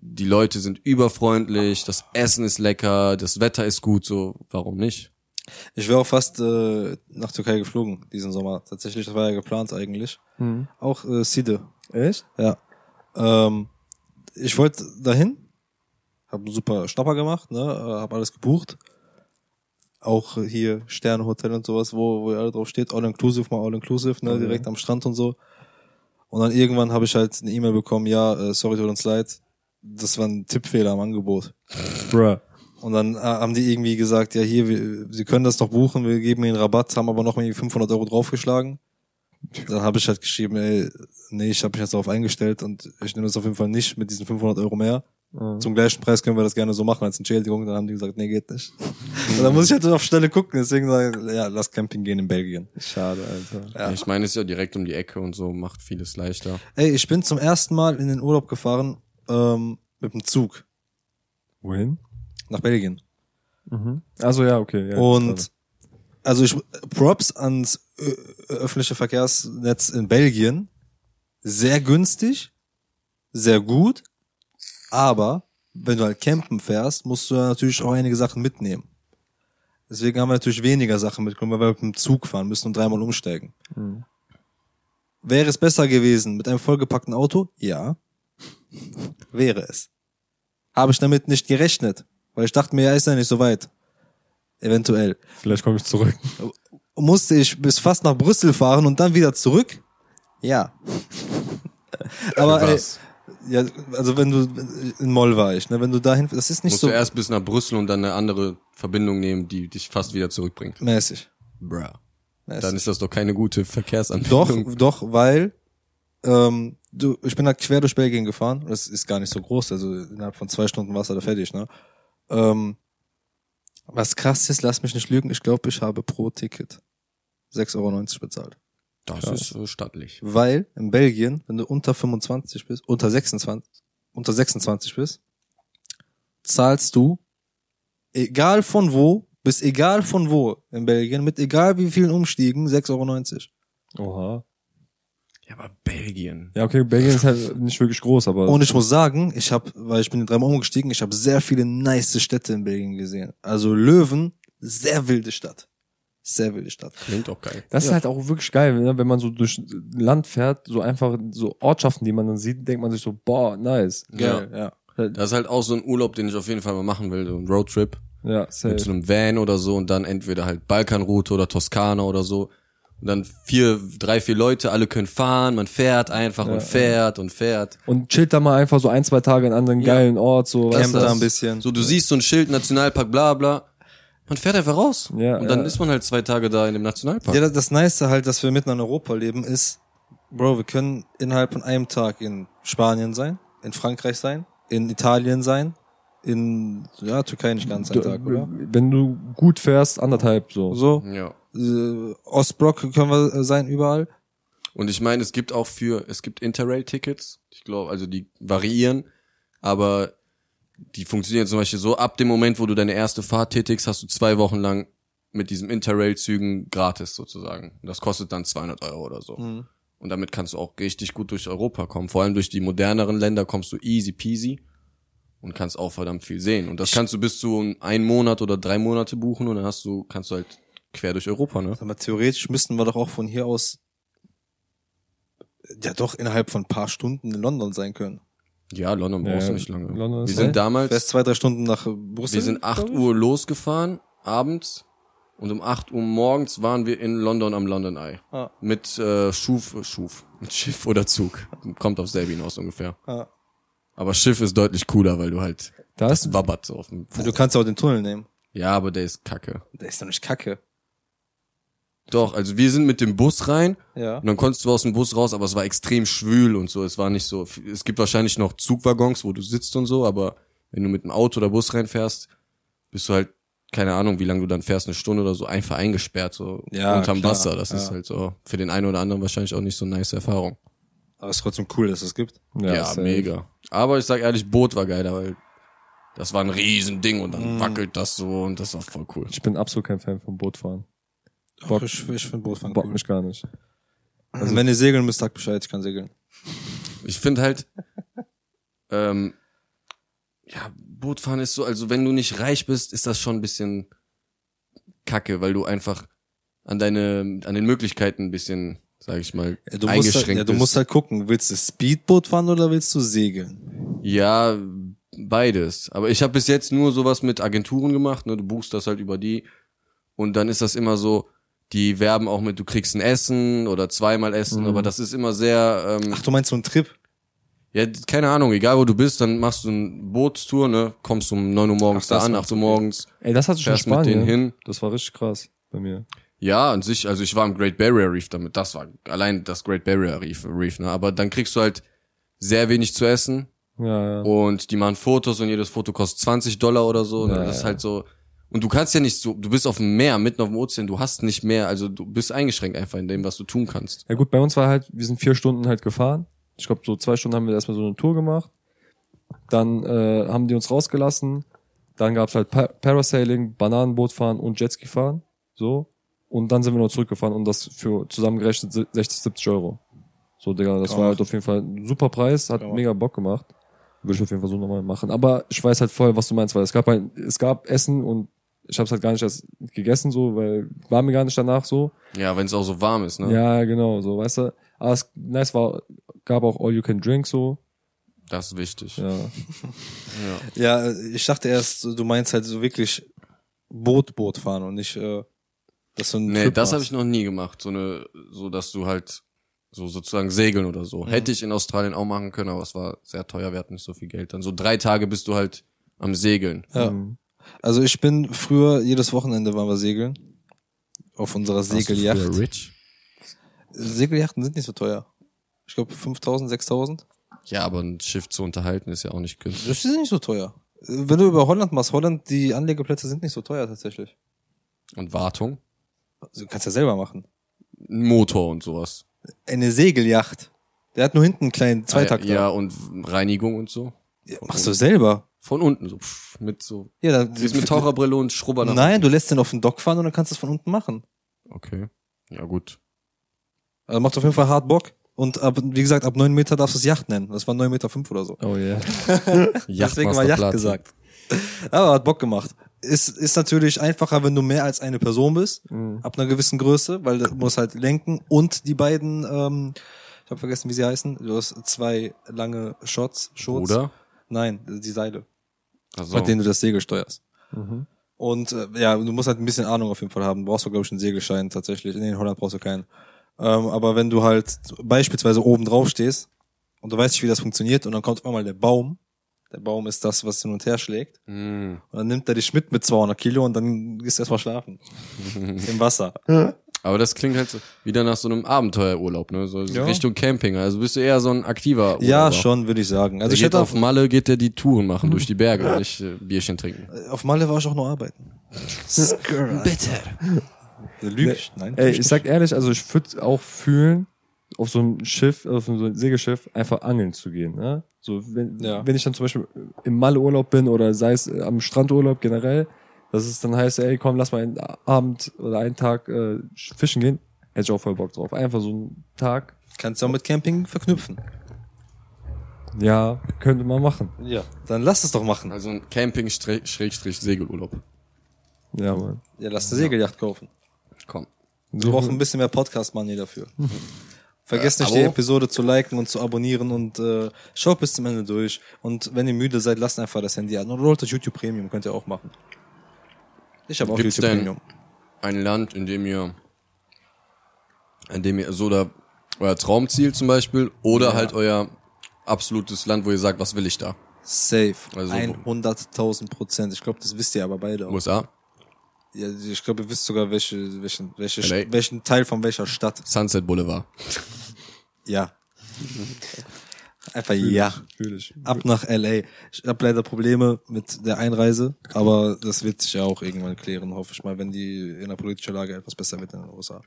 Die Leute sind überfreundlich, das Essen ist lecker, das Wetter ist gut, so, warum nicht? Ich wäre auch fast äh, nach Türkei geflogen diesen Sommer. Tatsächlich, das war ja geplant eigentlich. Auch äh, Side. echt? Ja. Ähm, ich wollte dahin, habe einen super Schnapper gemacht, ne, habe alles gebucht. Auch hier Sternehotel und sowas, wo, wo alle drauf steht, all inclusive, mal all inclusive, ne, direkt am Strand und so. Und dann irgendwann habe ich halt eine E-Mail bekommen, ja, äh, sorry, tut uns leid, das war ein Tippfehler am Angebot. Bruh. Und dann äh, haben die irgendwie gesagt, ja hier, wir, Sie können das doch buchen, wir geben Ihnen Rabatt, haben aber noch irgendwie 500 Euro draufgeschlagen. Dann habe ich halt geschrieben, ey, nee, ich habe mich jetzt darauf eingestellt und ich nehme das auf jeden Fall nicht mit diesen 500 Euro mehr. Zum gleichen Preis können wir das gerne so machen als Entschädigung. Dann haben die gesagt, nee, geht nicht. und dann muss ich halt auf Stelle gucken, deswegen sage ich, ja, lass Camping gehen in Belgien. Schade, Alter. Ja. Ich meine, es ist ja direkt um die Ecke und so, macht vieles leichter. Ey, ich bin zum ersten Mal in den Urlaub gefahren ähm, mit dem Zug Wohin? nach Belgien. Also ja, okay. Ja, Und also ich Props ans öffentliche Verkehrsnetz in Belgien. Sehr günstig, sehr gut, aber wenn du halt campen fährst, musst du ja natürlich auch einige Sachen mitnehmen. Deswegen haben wir natürlich weniger Sachen mitgenommen, weil wir mit dem Zug fahren müssen und dreimal umsteigen. Wäre es besser gewesen mit einem vollgepackten Auto? Ja. Wäre es. Habe ich damit nicht gerechnet, weil ich dachte mir, ja, ist ja nicht so weit. Eventuell. Vielleicht komme ich zurück. Musste ich bis fast nach Brüssel fahren und dann wieder zurück? Ja. Aber ey? Ja, also wenn du in Moll war ich, ne, wenn du dahin, das ist nicht Musst so du erst bis nach Brüssel und dann eine andere Verbindung nehmen, die dich fast wieder zurückbringt. mäßig. Bruh. mäßig. Dann ist das doch keine gute Verkehrsanbindung. Doch, doch, weil ähm, du, ich bin da quer durch Belgien gefahren. Das ist gar nicht so groß, also innerhalb von zwei Stunden warst du da fertig, ne? Ähm, was krass ist, lass mich nicht lügen, ich glaube, ich habe pro Ticket 6,90 Euro bezahlt. Das ist äh, stattlich. Weil in Belgien, wenn du unter 25 bist, unter 26, unter 26 bist, zahlst du, egal von wo, bis egal von wo in Belgien, mit egal wie vielen Umstiegen, 6,90 Euro. Oha. Ja, aber Belgien. Ja, okay, Belgien ist halt nicht wirklich groß, aber. Und ich muss sagen, ich habe, weil ich bin dreimal umgestiegen, ich habe sehr viele nice Städte in Belgien gesehen. Also Löwen, sehr wilde Stadt. Sehr wilde Stadt. Klingt auch geil. Das ist halt auch wirklich geil, ne? wenn man so durch Land fährt, so einfach so Ortschaften, die man dann sieht, denkt man sich so, boah, nice. Geil, ja. Das ist halt auch so ein Urlaub, den ich auf jeden Fall mal machen will, so ein Roadtrip. Ja, safe. Mit so einem Van oder so und dann entweder halt Balkanroute oder Toskana oder so. Und dann vier, drei, vier Leute, alle können fahren, man fährt einfach und fährt und fährt. Und chillt da mal einfach so ein, zwei Tage in anderen geilen Ort, so, weißt Campt du? da ein bisschen. So, du siehst so ein Schild, Nationalpark, bla bla. Man fährt einfach raus. Ja, und dann ja. ist man halt zwei Tage da in dem Nationalpark. Ja, das, das Nice halt, dass wir mitten in Europa leben, ist, Bro, wir können innerhalb von einem Tag in Spanien sein, in Frankreich sein, in Italien sein, in, ja, Türkei nicht ganz einen Tag, oder? Wenn du gut fährst, anderthalb, so. So, ja. äh, Ostblock können wir äh, sein überall. Und ich meine, es gibt auch für, es gibt Interrail-Tickets. Ich glaube, also die variieren, aber die funktionieren zum Beispiel so, ab dem Moment, wo du deine erste Fahrt tätigst, hast du zwei Wochen lang mit diesen Interrail-Zügen gratis sozusagen. Das kostet dann 200 Euro oder so. Mhm. Und damit kannst du auch richtig gut durch Europa kommen. Vor allem durch die moderneren Länder kommst du easy peasy und kannst auch verdammt viel sehen. Und das kannst du bis zu einen Monat oder drei Monate buchen und dann hast du, kannst du halt quer durch Europa, ne? Aber theoretisch müssten wir doch auch von hier aus ja doch innerhalb von ein paar Stunden in London sein können. Ja, London brauchst du nicht lange. London ist wir sind damals, Fährst zwei, drei Stunden nach Brüssel. wir sind 8 glaub ich? Uhr losgefahren, abends. Und um 8 Uhr morgens waren wir in London am London Eye. Ah. Mit äh, Schuf, Schuf, mit Schiff oder Zug. Kommt auf selbe hinaus ungefähr. Ah. Aber Schiff ist deutlich cooler, weil du halt Da ist, das wabbert so auf dem. Du kannst auch den Tunnel nehmen. Ja, aber der ist kacke. Der ist doch nicht kacke. Doch, also wir sind mit dem Bus rein Ja. und dann konntest du aus dem Bus raus, aber es war extrem schwül und so. Es war nicht so. Es gibt wahrscheinlich noch Zugwaggons, wo du sitzt und so, aber wenn du mit dem Auto oder Bus reinfährst, bist du halt keine Ahnung, wie lange du dann fährst, eine Stunde oder so, einfach eingesperrt so Ja, unterm klar, Wasser. Das ist ja. halt so für den einen oder anderen wahrscheinlich auch nicht so eine nice Erfahrung. Aber es ist trotzdem cool, dass es gibt. Ja, safe. mega. Aber ich sag ehrlich, Boot war geiler, weil das war ein Riesending und Mm. dann wackelt das so und das war voll cool. Ich bin absolut kein Fan vom Bootfahren. Bock. Ich, ich finde Bootfahren Bock cool. mich gar nicht. Also wenn ihr segeln müsst, sagt Bescheid, ich kann segeln. Ich finde halt, ähm, ja, Bootfahren ist so, also wenn du nicht reich bist, ist das schon ein bisschen kacke, weil du einfach an deine, an den Möglichkeiten ein bisschen, sag ich mal, Ja, du, musst halt, eingeschränkt ja, du bist. musst halt gucken, willst du Speedboot fahren oder willst du segeln? Ja, beides. Aber ich habe bis jetzt nur sowas mit Agenturen gemacht, ne? Du buchst das halt über die und dann ist das immer so, die werben auch mit, du kriegst ein Essen oder zweimal Essen, Mhm. aber das ist immer sehr, ähm, Ach, du meinst so einen Trip? ja, keine Ahnung, egal wo du bist, dann machst du eine Bootstour, ne? Kommst um 9 Uhr morgens Ach, da an, 8 Uhr du, morgens, Ey, das hatte ich in fährst mit denen Spanien. hin. Das war richtig krass bei mir. Ja, an sich, also ich war im Great Barrier Reef damit, das war allein das Great Barrier Reef, Reef ne? Aber dann kriegst du halt sehr wenig zu essen, Ja, ja. und die machen Fotos und jedes Foto kostet 20 Dollar oder so. Ja, Ja, das ist halt so. Und du kannst ja nicht so, du bist auf dem Meer, mitten auf dem Ozean, du hast nicht mehr, also du bist eingeschränkt einfach in dem, was du tun kannst. Ja gut, bei uns war halt, wir sind vier Stunden halt gefahren. Ich glaube, so zwei Stunden haben wir erstmal so eine Tour gemacht. Dann äh, haben die uns rausgelassen. Dann gab's halt pa Parasailing, Bananenboot fahren und Jetski fahren. So. Und dann sind wir noch zurückgefahren und das für zusammengerechnet si- 60, 70 Euro. So, Digga, das Ja. war halt auf jeden Fall ein super Preis, hat Ja. mega Bock gemacht. Würde ich auf jeden Fall so nochmal machen. Aber ich weiß halt voll, was du meinst, weil es gab halt, es gab Essen und ich habe es halt gar nicht erst gegessen, so, weil war mir gar nicht danach so. Ja, wenn es auch so warm ist, ne? Ja, genau, so, weißt du. Aber es nice war, gab auch All You Can Drink so. Das ist wichtig. Ja. Ja. Ja, ich dachte erst, du meinst halt so wirklich Boot, Boot fahren und nicht, äh, dass du einen Nee, Trip das habe ich noch nie gemacht. So eine, so dass du halt so sozusagen segeln oder so. Hätte ich in Australien auch machen können, aber es war sehr teuer, wir hatten nicht so viel Geld. Dann so drei Tage bist du halt am Segeln. Ja. Mhm. Also ich bin früher, jedes Wochenende waren wir segeln. Auf unserer Warst du Rich? Segelyachten sind nicht so teuer. Ich glaube 5000, 6000. Ja, aber ein Schiff zu unterhalten ist ja auch nicht günstig. Das ist nicht so teuer. Wenn du über Holland machst, Holland, die Anlegeplätze sind nicht so teuer tatsächlich. Und Wartung? Also, du kannst ja selber machen. Ein Motor und sowas. Eine Segelyacht. Der hat nur hinten einen kleinen Zweitakter. Ah, Ja, und Reinigung und so. Ja, machst du selber. Von unten so, pff, mit so. Ja, dann, Du bist mit Taucherbrille und Schrubber nach Nein, du lässt den auf den Dock fahren und dann kannst du es von unten machen. Okay. Ja, gut. Also macht auf jeden Fall hart Bock. Und ab, wie gesagt, ab neun Meter darfst du es Yacht nennen. Das war neun Meter fünf oder so. Oh yeah. Deswegen war Yacht gesagt. Aber hat Bock gemacht. Ist, ist natürlich einfacher, wenn du mehr als eine Person bist, Mhm. ab einer gewissen Größe, weil du musst halt lenken und die beiden, ähm, ich habe vergessen, wie sie heißen. Du hast zwei lange Shots, Shots. Oder? Nein, die Seile, Also, mit denen du das Segel steuerst. Mhm. Und äh, ja, du musst halt ein bisschen Ahnung auf jeden Fall haben. Du brauchst du, glaube ich, einen Segelschein tatsächlich. Nee, in Holland brauchst du keinen. Ähm, aber wenn du halt beispielsweise oben drauf stehst und du weißt nicht, wie das funktioniert, und dann kommt auf einmal der Baum. Der Baum ist das, was hin und her schlägt. mh. Und dann nimmt er dich mit mit 200 Kilo und dann gehst du erstmal schlafen. Im Wasser. Aber das klingt halt so, wieder nach so einem Abenteuerurlaub, ne? So, Ja. Richtung Camping. Also bist du eher so ein aktiver Urlauber. Ja, schon, würde ich sagen. Also Also ich geht hätte auf auf, Malle geht der die Touren machen durch die Berge und nicht äh, Bierchen trinken. auf Malle war ich auch nur arbeiten. Bitte. Lüge ich? Nein. Ey, ich sag ehrlich, also ich würde auch fühlen, auf so ein Schiff, auf so ein Segelschiff einfach angeln zu gehen. Ne? So, wenn, Ja. wenn ich dann zum Beispiel im Malle-Urlaub bin oder sei es äh, am Strandurlaub generell, dass es dann heißt, ey, komm, lass mal einen Abend oder einen Tag äh, fischen gehen, hätte ich auch voll Bock drauf. Einfach so einen Tag, Kannst du auch mit Camping verknüpfen. ja, könnte man machen. Ja. Dann lass es doch machen. Also ein Camping-Segelurlaub. Ja, man. Ja, lass eine Segelyacht kaufen. Komm. Wir brauchen ein bisschen mehr Podcast-Money dafür. Vergesst Äh, nicht, die Abo? Episode zu liken und zu abonnieren und äh, schaut bis zum Ende durch. Und wenn ihr müde seid, lasst einfach das Handy an. Oder holt das YouTube Premium, könnt ihr auch machen. Ich habe auch Gibt's YouTube denn- Premium. Ein Land, in dem ihr, in dem ihr so da euer Traumziel zum Beispiel oder halt euer absolutes Land, wo ihr sagt, was will ich da? Safe. Also- 100.000 Prozent. Ich glaube, das wisst ihr aber beide auch. USA? Ja, ich glaube, ihr wisst sogar, welche, welchen, welche, LA? welchen Teil von welcher Stadt. Sunset Boulevard. Ja. Einfach ja. Fühl ich. Ab nach LA. Ich habe leider Probleme mit der Einreise, aber das wird sich ja auch irgendwann klären, hoffe ich mal, wenn die in der politischen Lage etwas besser wird in den USA.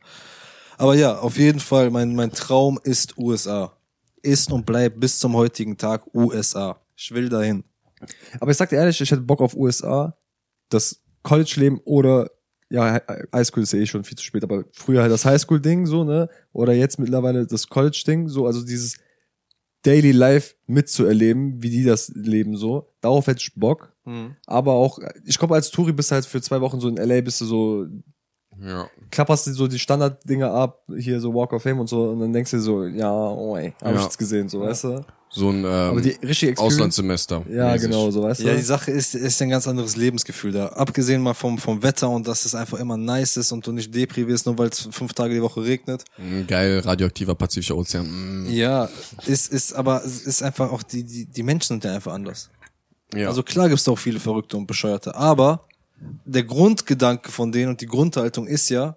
Aber ja, auf jeden Fall, mein, mein Traum ist USA. Ist und bleibt bis zum heutigen Tag USA. Ich will dahin. Aber ich sag dir ehrlich, ich hätte Bock auf USA, das College-Leben oder ja, Highschool ist ja eh schon viel zu spät, aber früher halt das Highschool-Ding so, ne? Oder jetzt mittlerweile das College-Ding, so, also dieses Daily Life mitzuerleben, wie die das leben, so. Darauf hätte ich Bock. Aber auch, ich glaube, als Touri bist du halt für zwei Wochen so in LA, bist du so, Ja. klapperst du so die Standarddinger ab, hier so Walk of Fame und so, und dann denkst du dir so, ja, oh ey, hab ich Ja. jetzt gesehen, so, weißt du? So ein Aber die ähm. Auslandssemester. Ja, mäßig. genau, so, weißt Ja, die du? Sache ist, ist ein ganz anderes Lebensgefühl da. Abgesehen mal vom, vom Wetter und dass es einfach immer nice ist und du nicht depri wirst, nur weil es fünf Tage die Woche regnet. Mm, Geil, radioaktiver Pazifischer Ozean. Mm. Ja, ist, ist, aber es ist einfach auch, die, die, die Menschen sind ja einfach anders. Ja. Also klar gibt's da auch viele Verrückte und Bescheuerte, aber der Grundgedanke von denen und die Grundhaltung ist ja,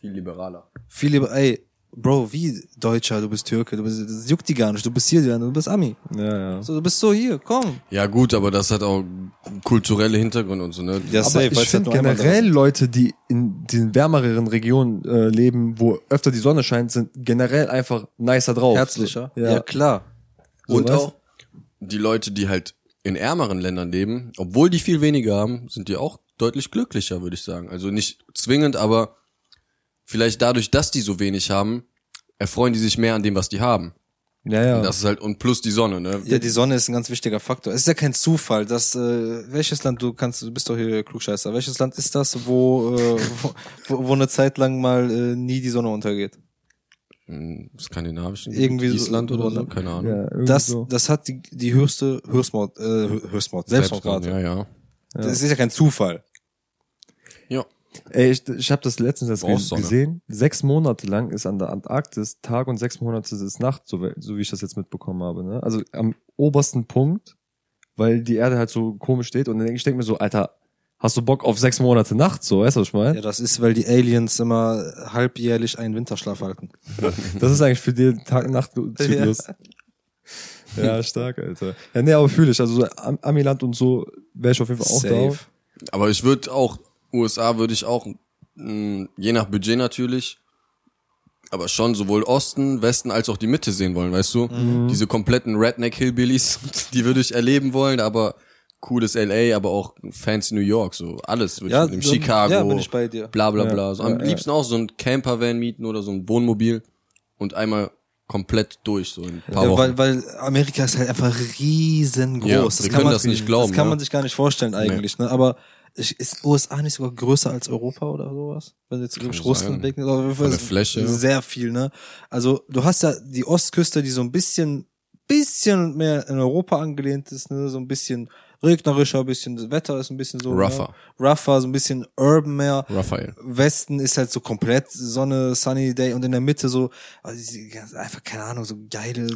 viel liberaler. viel lieber, ey, Bro, wie Deutscher, du bist Türke, du bist, das juckt die gar nicht, du bist hier, du bist Ami. Ja, ja. So, du bist so hier, komm. Ja gut, aber das hat auch kulturelle Hintergründe und so, ne? Ja, Aber safe, ich finde generell. Leute, die in den wärmeren Regionen äh, leben, wo öfter die Sonne scheint, sind generell einfach nicer drauf. herzlicher. Ja, Ja, klar. So, und auch, Die Leute, die halt in ärmeren Ländern leben, obwohl die viel weniger haben, sind die auch deutlich glücklicher, würde ich sagen. Also nicht zwingend, aber vielleicht dadurch, dass die so wenig haben, erfreuen die sich mehr an dem, was die haben. Ja, ja. Und das ist halt, und plus die Sonne, ne? ja, die Sonne ist ein ganz wichtiger Faktor. Es ist ja kein Zufall, dass, äh, welches Land, du kannst, du bist doch hier Klugscheißer, welches Land ist das, wo, äh, wo, wo, eine Zeit lang mal äh, nie die Sonne untergeht? Im skandinavischen Irgendwie so- Island oder so, oder- keine Ahnung. ja, irgendwie Das, so. das hat die, die höchste Höchstmord, äh, Höchstmord, Selbstmordrate. Ja, ja. Das ist ja kein Zufall. Ja. Ey, ich, ich habe das letztens erst Brauchst Sonne. gesehen. Sechs Monate lang ist an der Antarktis Tag und sechs Monate ist Nacht, so, so wie ich das jetzt mitbekommen habe. Ne? Also am obersten Punkt, weil die Erde halt so komisch steht. Und dann ich denk mir so, Alter, hast du Bock auf sechs Monate Nacht? So, weißt du, was ich meine? Ja, das ist, weil die Aliens immer halbjährlich einen Winterschlaf halten. Das ist eigentlich für den Tag-Nacht-Zyklus. Ja. stark, Alter. Ja, nee, aber fühle ich. Also so Am Amiland und so wäre ich auf jeden Fall auch da. Aber ich würde auch, USA würde ich auch, mh, je nach Budget natürlich, aber schon sowohl Osten, Westen als auch die Mitte sehen wollen, weißt du? Mhm. Diese kompletten Redneck-Hillbillies, die würde ich erleben wollen, aber cooles LA, aber auch fancy New York, so alles würde Ja, ich mit so- Chicago, ja, bin ich bei dir. bla bla Ja, bla. So, am ja, liebsten auch so ein Campervan mieten oder so ein Wohnmobil und einmal komplett durch, so in ein paar Ja, Wochen. weil, weil Amerika ist halt einfach riesengroß. Ja, das wir kann können man, das nicht glauben, Das kann ne? man sich gar nicht vorstellen eigentlich, ne? Aber ist USA nicht sogar größer als Europa oder sowas? Wenn du jetzt wirklich sein. Russland jeden Fall Von der Fläche. Sehr viel, ne? Also du hast ja die Ostküste, die so ein bisschen, bisschen mehr in Europa angelehnt ist, ne? So ein bisschen regnerischer, ein bisschen das Wetter ist ein bisschen so Rougher. Ne? rougher, so ein bisschen urban mehr. Raphael. Westen ist halt so komplett Sonne, Sunny Day und in der Mitte so also einfach keine Ahnung so geile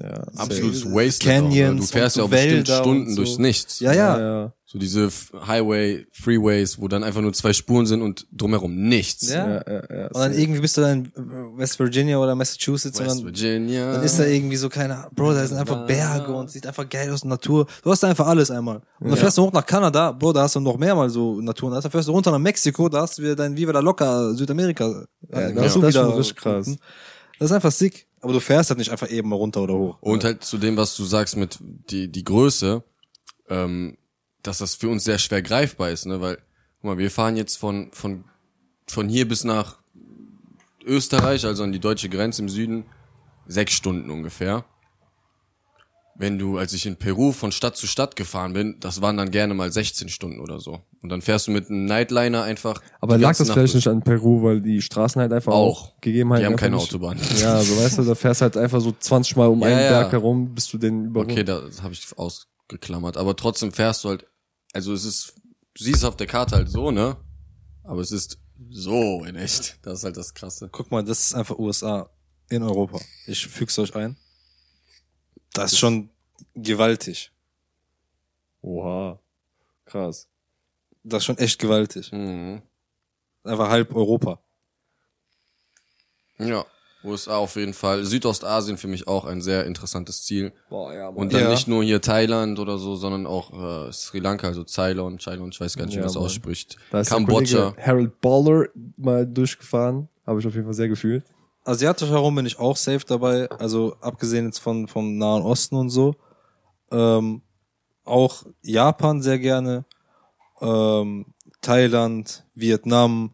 Ja, Absolutes Safe. Wasteland. auch, ne? Canyons Du fährst ja auch so bestimmt Wälder Stunden und so. durchs Nichts. ja ja, ja, ja. So diese Highway, Freeways, wo dann einfach nur zwei Spuren sind und drumherum nichts. Ja. ja, ja, ja. und dann irgendwie bist du dann in West Virginia oder Massachusetts West und dann, Virginia. dann ist da irgendwie so keine Bro da sind einfach Berge und sieht einfach geil aus Natur. Du hast da einfach alles einmal. Und dann fährst du hoch nach Kanada. Bro da hast du noch mehr mal so Natur. Und dann fährst du runter nach Mexiko da hast du wieder dein Viva la Loca Südamerika Ja, Da das hast du ist wieder schon richtig krass. das ist einfach sick. Aber du fährst halt nicht einfach eben mal runter oder hoch. Und halt zu dem, was du sagst mit die, die Größe, ähm, dass das für uns sehr schwer greifbar ist, ne? Weil Guck mal, wir fahren jetzt von, von, von hier bis nach Österreich, also an die deutsche Grenze im Süden, sechs Stunden ungefähr. Wenn du, als ich in Peru von Stadt zu Stadt gefahren bin, das waren dann gerne mal 16 Stunden oder so. Und dann fährst du mit einem Nightliner einfach. Aber lag das Nacht vielleicht durch. nicht an Peru, weil die Straßen halt einfach auch, Auch. Gegebenheiten Die haben keine Autobahn. Ja, so weißt du, da fährst halt einfach so 20 Mal um Ja, einen ja. Berg herum, bis du den überrundet. Okay, das habe ich ausgeklammert. Aber trotzdem fährst du halt, also es ist, du siehst es auf der Karte halt so, ne? Aber es ist so in echt. Das ist halt das Krasse. Guck mal, das ist einfach USA in Europa. Ich füg's euch ein. Das ist schon gewaltig. Oha. Krass. Das ist schon echt gewaltig. Mhm. Einfach halb Europa. Ja, USA auf jeden Fall. Südostasien für mich auch ein sehr interessantes Ziel. Boah, ja, Und dann Ja. nicht nur hier Thailand oder so, sondern auch äh, Sri Lanka, also Ceylon, Ceylon, ich weiß gar nicht, wie Ja, man das Mann. ausspricht. da ist Kambodscha. Harold Baller mal durchgefahren. Habe ich auf jeden Fall sehr gefühlt. Asiatisch herum bin ich auch safe dabei. Also abgesehen jetzt von vom Nahen Osten und so. Ähm, auch Japan sehr gerne. Ähm, Thailand, Vietnam,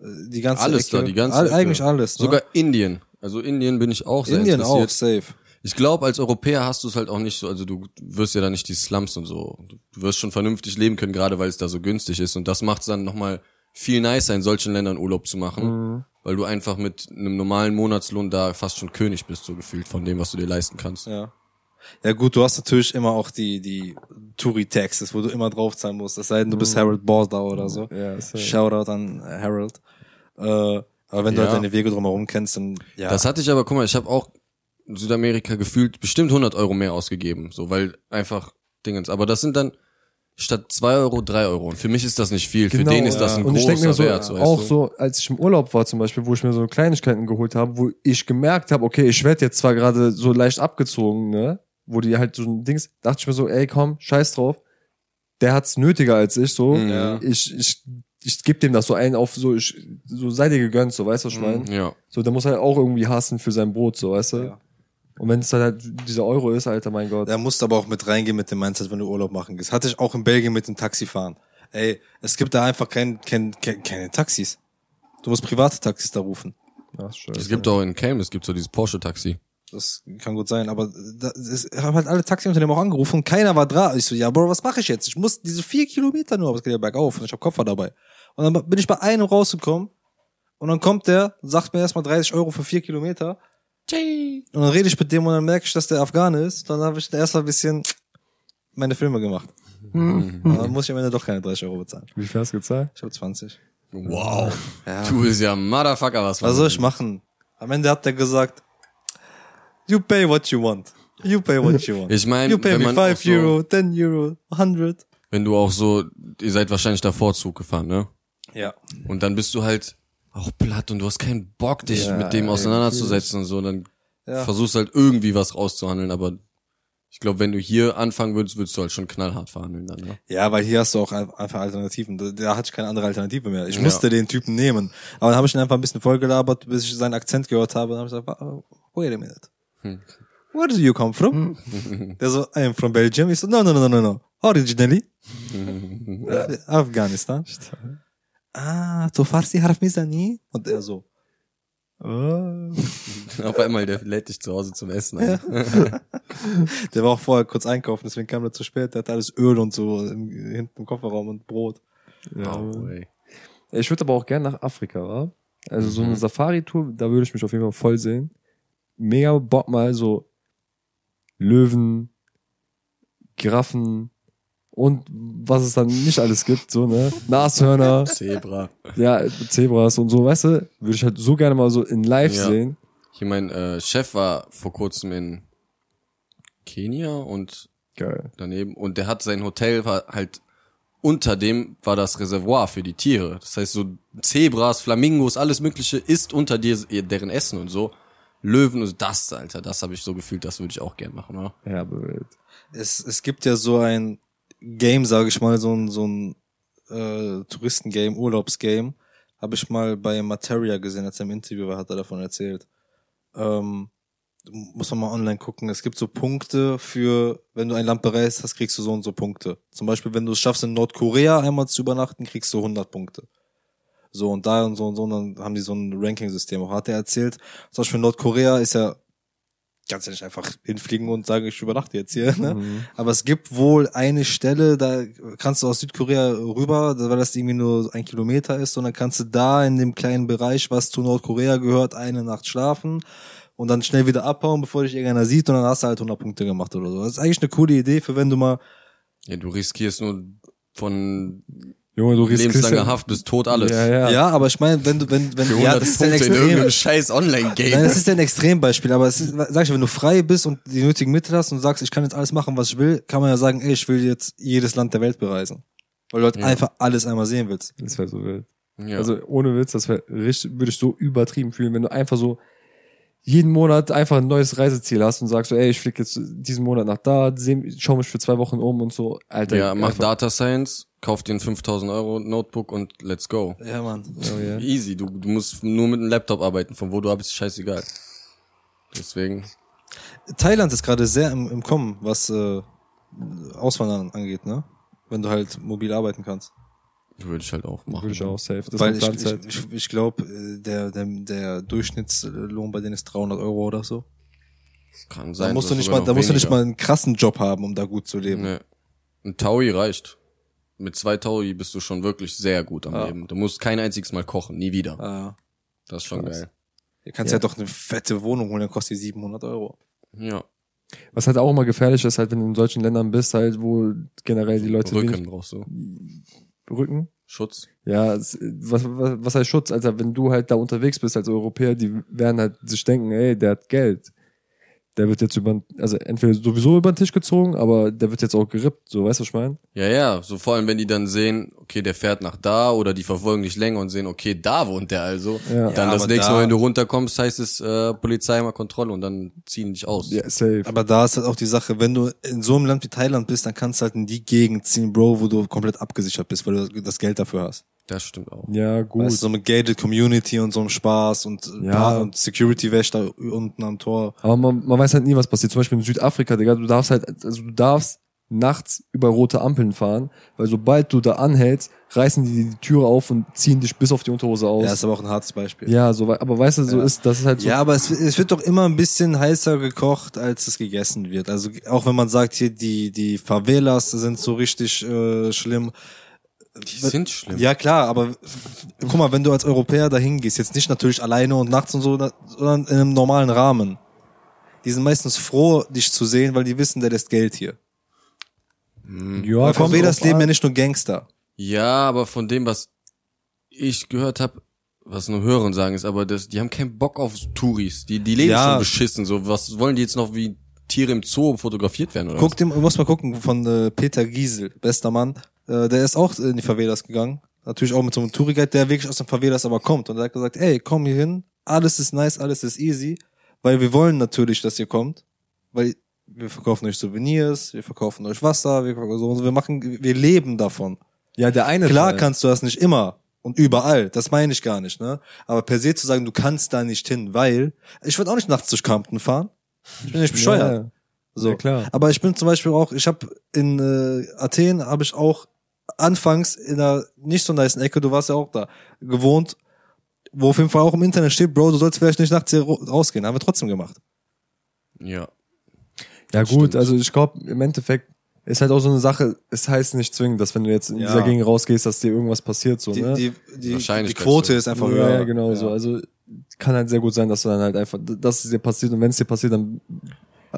die ganze Alles Ecke. da, die ganze All. Eigentlich alles. Ne? Sogar Indien. Also Indien bin ich auch sehr Indien auch interessiert. safe. Ich glaube, als Europäer hast du es halt auch nicht so, also du wirst ja da nicht die Slums und so. Du wirst schon vernünftig leben können, gerade weil es da so günstig ist. Und das macht es dann nochmal viel nicer, in solchen Ländern Urlaub zu machen, Mhm. weil du einfach mit einem normalen Monatslohn da fast schon König bist, so gefühlt von dem, was du dir leisten kannst. Ja. Ja gut, du hast natürlich immer auch die, die Touri-Taxes, wo du immer draufzahlen musst. Es sei denn, du bist Harold Borda oder so. Ja, ist ja- Shoutout an Harold. Äh, aber wenn du Ja. halt deine Wege drumherum kennst, dann ja. Das hatte ich aber, guck mal, ich habe auch in Südamerika gefühlt bestimmt 100 Euro mehr ausgegeben, so, weil einfach Dingens. Aber das sind dann statt zwei Euro drei Euro. Und für mich ist das nicht viel. für den ist das ein Genau, Und ich großer denk mir so, Wert. So, weißt auch du? so, als ich im Urlaub war zum Beispiel, wo ich mir so Kleinigkeiten geholt habe, wo ich gemerkt habe, okay, ich werde jetzt zwar gerade so leicht abgezogen, ne, wo die halt so ein Dings, dachte ich mir so, ey, komm, scheiß drauf, der hat's nötiger als ich, so, Mhm. Ja. ich, ich, ich geb dem das so ein auf so, ich, so sei dir gegönnt, so, weißt du, was ich meine? Ja. So, der muss halt auch irgendwie hassen für sein Brot, so, weißt du? Ja. Und wenn es dann halt dieser Euro ist, Alter, mein Gott. Da musst du aber auch mit reingehen mit dem Mindset, wenn du Urlaub machen gehst. Hatte ich auch in Belgien mit dem Taxifahren. Ey, es gibt da einfach kein, kein, kein, keine Taxis. Du musst private Taxis da rufen. Ach, scheiße. Es gibt auch in Cayman, es gibt so dieses Porsche-Taxi. Das kann gut sein, aber da, es, ich habe halt alle Taxiunternehmen auch angerufen und keiner war da. Ich so, ja, Bro, was mache ich jetzt? Ich muss diese vier Kilometer nur, aber es geht ja bergauf und ich habe Koffer dabei. Und dann bin ich bei einem rausgekommen und dann kommt der, sagt mir erstmal 30 Euro für vier Kilometer. Und dann rede ich mit dem und dann merke ich, dass der Afghane ist. Dann habe ich erst mal ein bisschen meine Filme gemacht. Und dann muss ich am Ende doch keine 30 Euro bezahlen. Wie viel hast du gezahlt? Ich habe 20. Wow. Ja. Du bist ja Motherfucker, was Was soll ich machen? Am Ende hat der gesagt, you pay what you want. You pay what you want. Ich meine, you pay wenn me man 5 auch so- Euro, 10 Euro, 100. Wenn du auch so, ihr seid wahrscheinlich davor Zug gefahren, ne? Ja. Und dann bist du halt auch platt und du hast keinen Bock, dich Ja, mit dem auseinanderzusetzen und so. Dann Ja. versuchst halt irgendwie was rauszuhandeln, aber ich glaube, wenn du hier anfangen würdest, würdest du halt schon knallhart verhandeln dann, ne? Ja, weil hier hast du auch ein- einfach Alternativen. Da, da hatte ich keine andere Alternative mehr. Ich Ja. musste den Typen nehmen. Aber dann habe ich ihn einfach ein bisschen vollgelabert, bis ich seinen Akzent gehört habe. Dann habe ich gesagt, "Oh, wait a minute. Hm. Where do you come from? Der so, I am from Belgium. Ich so, no, no, no, no, no. Originally. Afghanistan. Ah, tu farsi harf mizani? Und er so, oh. Auf einmal, der lädt dich zu Hause zum Essen ein. Der war auch vorher kurz einkaufen, deswegen kam er zu spät. Der hat alles Öl und so im, hinten im Kofferraum und Brot. Ja. Oh. Ich würde aber auch gern nach Afrika, wa? Also so eine Safari-Tour, da würde ich mich auf jeden Fall voll sehen. Mega Bock mal so Löwen, Giraffen und was es dann nicht alles gibt, so, ne? Nashörner, Zebra. ja, Zebras und so, weißt du? Würde ich halt so gerne mal so in live Ja. sehen. Hier mein äh, Chef war vor kurzem in Kenia und Geil. daneben und der hat sein Hotel war halt unter dem war das Reservoir für die Tiere. Das heißt so Zebras, Flamingos, alles mögliche ist unter dir deren Essen und so. Löwen und das, Alter, das habe ich so gefühlt, das würde ich auch gern machen, oder? Ja, aber Es, es gibt ja so ein Game, sage ich mal, so ein, so ein äh, Touristengame, Urlaubsgame. Habe ich mal bei Materia gesehen, als er im Interview war, hat er davon erzählt. Ähm, muss man mal online gucken. Es gibt so Punkte für, wenn du ein Land bereist hast, kriegst du so und so Punkte. Zum Beispiel, wenn du es schaffst, in Nordkorea einmal zu übernachten, kriegst du 100 Punkte. So und da und so und so, und dann haben die so ein Ranking-System. Auch hat er erzählt, zum Beispiel Nordkorea ist ja, kannst ja nicht einfach hinfliegen und sagen, ich übernachte jetzt hier, ne? Mhm. Aber es gibt wohl eine Stelle, da kannst du aus Südkorea rüber, weil das irgendwie nur ein Kilometer ist, und dann kannst du da in dem kleinen Bereich, was zu Nordkorea gehört, eine Nacht schlafen und dann schnell wieder abhauen, bevor dich irgendeiner sieht und dann hast du halt 100 Punkte gemacht oder so. Das ist eigentlich eine coole Idee für wenn du mal, Ja, du riskierst nur von Junge, du riskierst lebenslanger ja- Haft bis tot alles. Ja, ja. ja, aber ich meine, wenn du, wenn, wenn, ja, 100 das ist ein Extrem. scheiß Online-Game. Nein, das ist ja ein Extrembeispiel, aber es ist, sag ich, wenn du frei bist und die nötigen Mittel hast und sagst, ich kann jetzt alles machen, was ich will, kann man ja sagen, ey, ich will jetzt jedes Land der Welt bereisen. Weil du halt Ja. einfach alles einmal sehen willst. Das wäre so wild. ja. Also ohne Witz, das wäre richtig, würde ich so übertrieben fühlen, wenn du einfach so jeden Monat einfach ein neues Reiseziel hast und sagst so, ey, ich fliege jetzt diesen Monat nach da, schau mich für zwei Wochen um und so. Alter, ja, mach einfach- Data Science, kauf dir ein 5000 Euro Notebook und let's go. Ja, Mann. Oh, ja. Easy, du, du musst nur mit einem Laptop arbeiten, von wo du bist, scheißegal. Deswegen, Thailand ist gerade sehr im, im Kommen, was äh, Auswandern angeht, ne? Wenn du halt mobil arbeiten kannst. Würde ich halt auch machen. Würde ich auch safe. Das Weil ist ich, ich, Zeit. ich, ich glaube, der, der, der Durchschnittslohn bei denen ist 300 Euro oder so. Kann sein. Da musst du nicht mal, da musst du nicht mal einen krassen Job haben, um da gut zu leben. Nee. Ein Taui reicht. Mit zwei Taui bist du schon wirklich sehr gut am Ja. Leben. Du musst kein einziges Mal kochen, nie wieder. Ah, Das ist schon Krass. geil. du kannst Ja. ja. doch eine fette Wohnung holen, dann kostet die 700 Euro. Ja, Was halt auch immer gefährlich ist, halt, wenn du in solchen Ländern bist, halt, wo generell die Leute Rücken wenig- brauchst du. Rücken. Schutz. Ja, es, was, was, was heißt Schutz? Alter, wenn du halt da unterwegs bist als Europäer, die werden halt sich denken, ey, der hat Geld. Der wird jetzt über, also entweder sowieso über den Tisch gezogen, aber der wird jetzt auch gerippt, so, weißt du, was ich meine? Ja, ja, so vor allem, wenn die dann sehen, okay, der fährt nach da oder die verfolgen dich länger und sehen, okay, da wohnt der also. Ja. Dann Ja, das nächste da- Mal, wenn du runterkommst, heißt es äh, Polizei mal Kontrolle und dann ziehen dich aus. Ja, safe. Aber da ist halt auch die Sache, wenn du in so einem Land wie Thailand bist, dann kannst du halt in die Gegend ziehen, Bro, wo du komplett abgesichert bist, weil du das Geld dafür hast. Das stimmt auch. ja, gut. Weißt so mit gated Community und so einem Spaß und, Ja. ja. und Security Wächter unten am Tor. Aber man, man weiß halt nie, was passiert. Zum Beispiel in Südafrika, Digga, du darfst halt, also du darfst nachts über rote Ampeln fahren, weil sobald du da anhältst, reißen die die Türe auf und ziehen dich bis auf die Unterhose aus. Ja, ist aber auch ein hartes Beispiel. Ja, so, aber weißt du, so Ja. ist, das ist halt so. Ja, aber es, es wird doch immer ein bisschen heißer gekocht, als es gegessen wird. Also auch wenn man sagt, hier die die Favelas sind so richtig äh, schlimm. Die sind schlimm. Ja klar, aber guck mal, wenn du als Europäer dahin gehst, jetzt nicht natürlich alleine und nachts und so, sondern in einem normalen Rahmen. Die sind meistens froh, dich zu sehen, weil die wissen, der lässt Geld hier. ja, Weil Favelas drauf leben an. ja nicht nur Gangster. Ja, aber von dem, was ich gehört habe, was nur Hören sagen ist, aber das, die haben keinen Bock auf Touris. Die, die leben Ja. schon beschissen. So, was wollen die jetzt noch wie Tiere im Zoo fotografiert werden oder Guck dir, muss mal gucken, von äh, Peter Giesel, bester Mann. Äh, der ist auch in die Favelas gegangen. Natürlich auch mit so einem Touriguide, der wirklich aus den Favelas aber kommt. Und er hat gesagt, ey, komm hier hin, alles ist nice, alles ist easy. Weil wir wollen natürlich, dass ihr kommt. Weil wir verkaufen euch Souvenirs, wir verkaufen euch Wasser, wir, verkaufen so, wir machen, wir leben davon. Ja, der eine Klar Teil. kannst du das nicht immer und überall, das meine ich gar nicht, ne? Aber per se zu sagen, du kannst da nicht hin, weil ich würde auch nicht nachts durch Compton fahren. Ich bin nicht bescheuert. Ja, So. Ja, klar. Aber ich bin zum Beispiel auch, ich habe in äh, Athen habe ich auch anfangs in einer nicht so nice Ecke, du warst ja auch da, gewohnt, wo auf jeden Fall auch im Internet steht, Bro, du sollst vielleicht nicht nachts hier rausgehen. Haben wir trotzdem gemacht. Ja. Ja gut, Stimmt. also ich glaube, im Endeffekt ist halt auch so eine Sache, es heißt nicht zwingend, dass wenn du jetzt in Ja. dieser Gegend rausgehst, dass dir irgendwas passiert, so, Die, ne? die, die, die Wahrscheinlichkeit Quote ist einfach ja, höher. ja, genau so. Also kann halt sehr gut sein, dass du dann halt einfach, dass es dir passiert und wenn es dir passiert, dann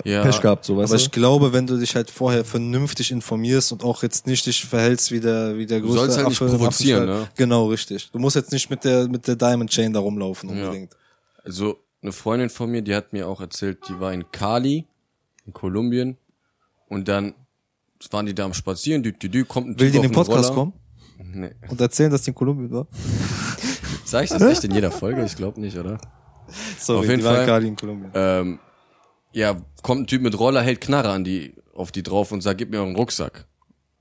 Ja. Pech gehabt, so, weißt Aber du? ich glaube, wenn du dich halt vorher vernünftig informierst und auch jetzt nicht dich verhältst wie der, wie der Du größte sollst halt nicht Affe im provozieren, Affenstall. ne? Genau, richtig. Du musst jetzt nicht mit der, mit der Diamond Chain da rumlaufen unbedingt. Also, eine Freundin von mir, die hat mir auch erzählt, die war in Cali, in Kolumbien, und dann waren die da am Spazieren, dü, dü, dü, kommt ein Will Typ die in den Podcast Roller. kommen Nee. und erzählen, dass die in Kolumbien war? Sag ich das echt in jeder Folge? Ich glaube nicht, oder? Sorry, Auf jeden die war Fall. gerade in Kolumbien. Ähm, ja, kommt ein Typ mit Roller, hält Knarre an die, auf die drauf und sagt, gib mir euren Rucksack.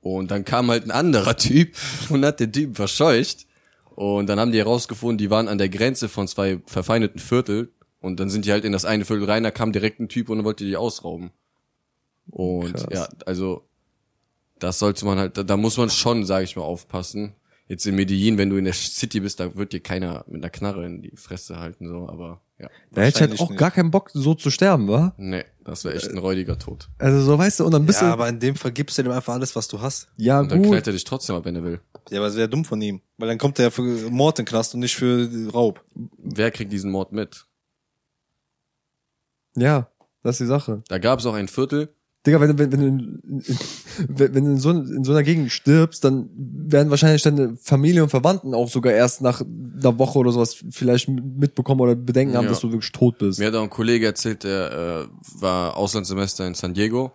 Und dann kam halt ein anderer Typ und hat den Typen verscheucht. Und dann haben die herausgefunden, die waren an der Grenze von zwei verfeindeten Viertel Und dann sind die halt in das eine Viertel rein, da kam direkt ein Typ und wollte die ausrauben. Und Krass. ja, also das sollte man halt, da, da muss man schon, sage ich mal, aufpassen. Jetzt in Medellin, wenn du in der City bist, da wird dir keiner mit einer Knarre in die Fresse halten, so, aber ja. Da hätte ich halt auch nicht. gar keinen Bock, so zu sterben, wa? Nee, das wäre echt ein räudiger Tod. Also so, weißt du, und dann bist Ja, du, aber in dem Fall gibst du dem einfach alles, was du hast. ja Und dann gut, knallt er dich trotzdem ab, wenn er will. Ja, aber es wäre dumm von ihm. Weil dann kommt er ja für Mord in den Knast und nicht für Raub. Wer kriegt diesen Mord mit? ja, das ist die Sache. Da gab es auch ein Viertel, Digga, wenn, du- wenn, wenn, du in, in, wenn wenn du in so, in so einer Gegend stirbst, dann werden wahrscheinlich deine Familie und Verwandten auch sogar erst nach einer Woche oder sowas vielleicht mitbekommen oder bedenken haben, Ja. dass du wirklich tot bist. Mir hat auch ein Kollege erzählt, der äh, war Auslandssemester in San Diego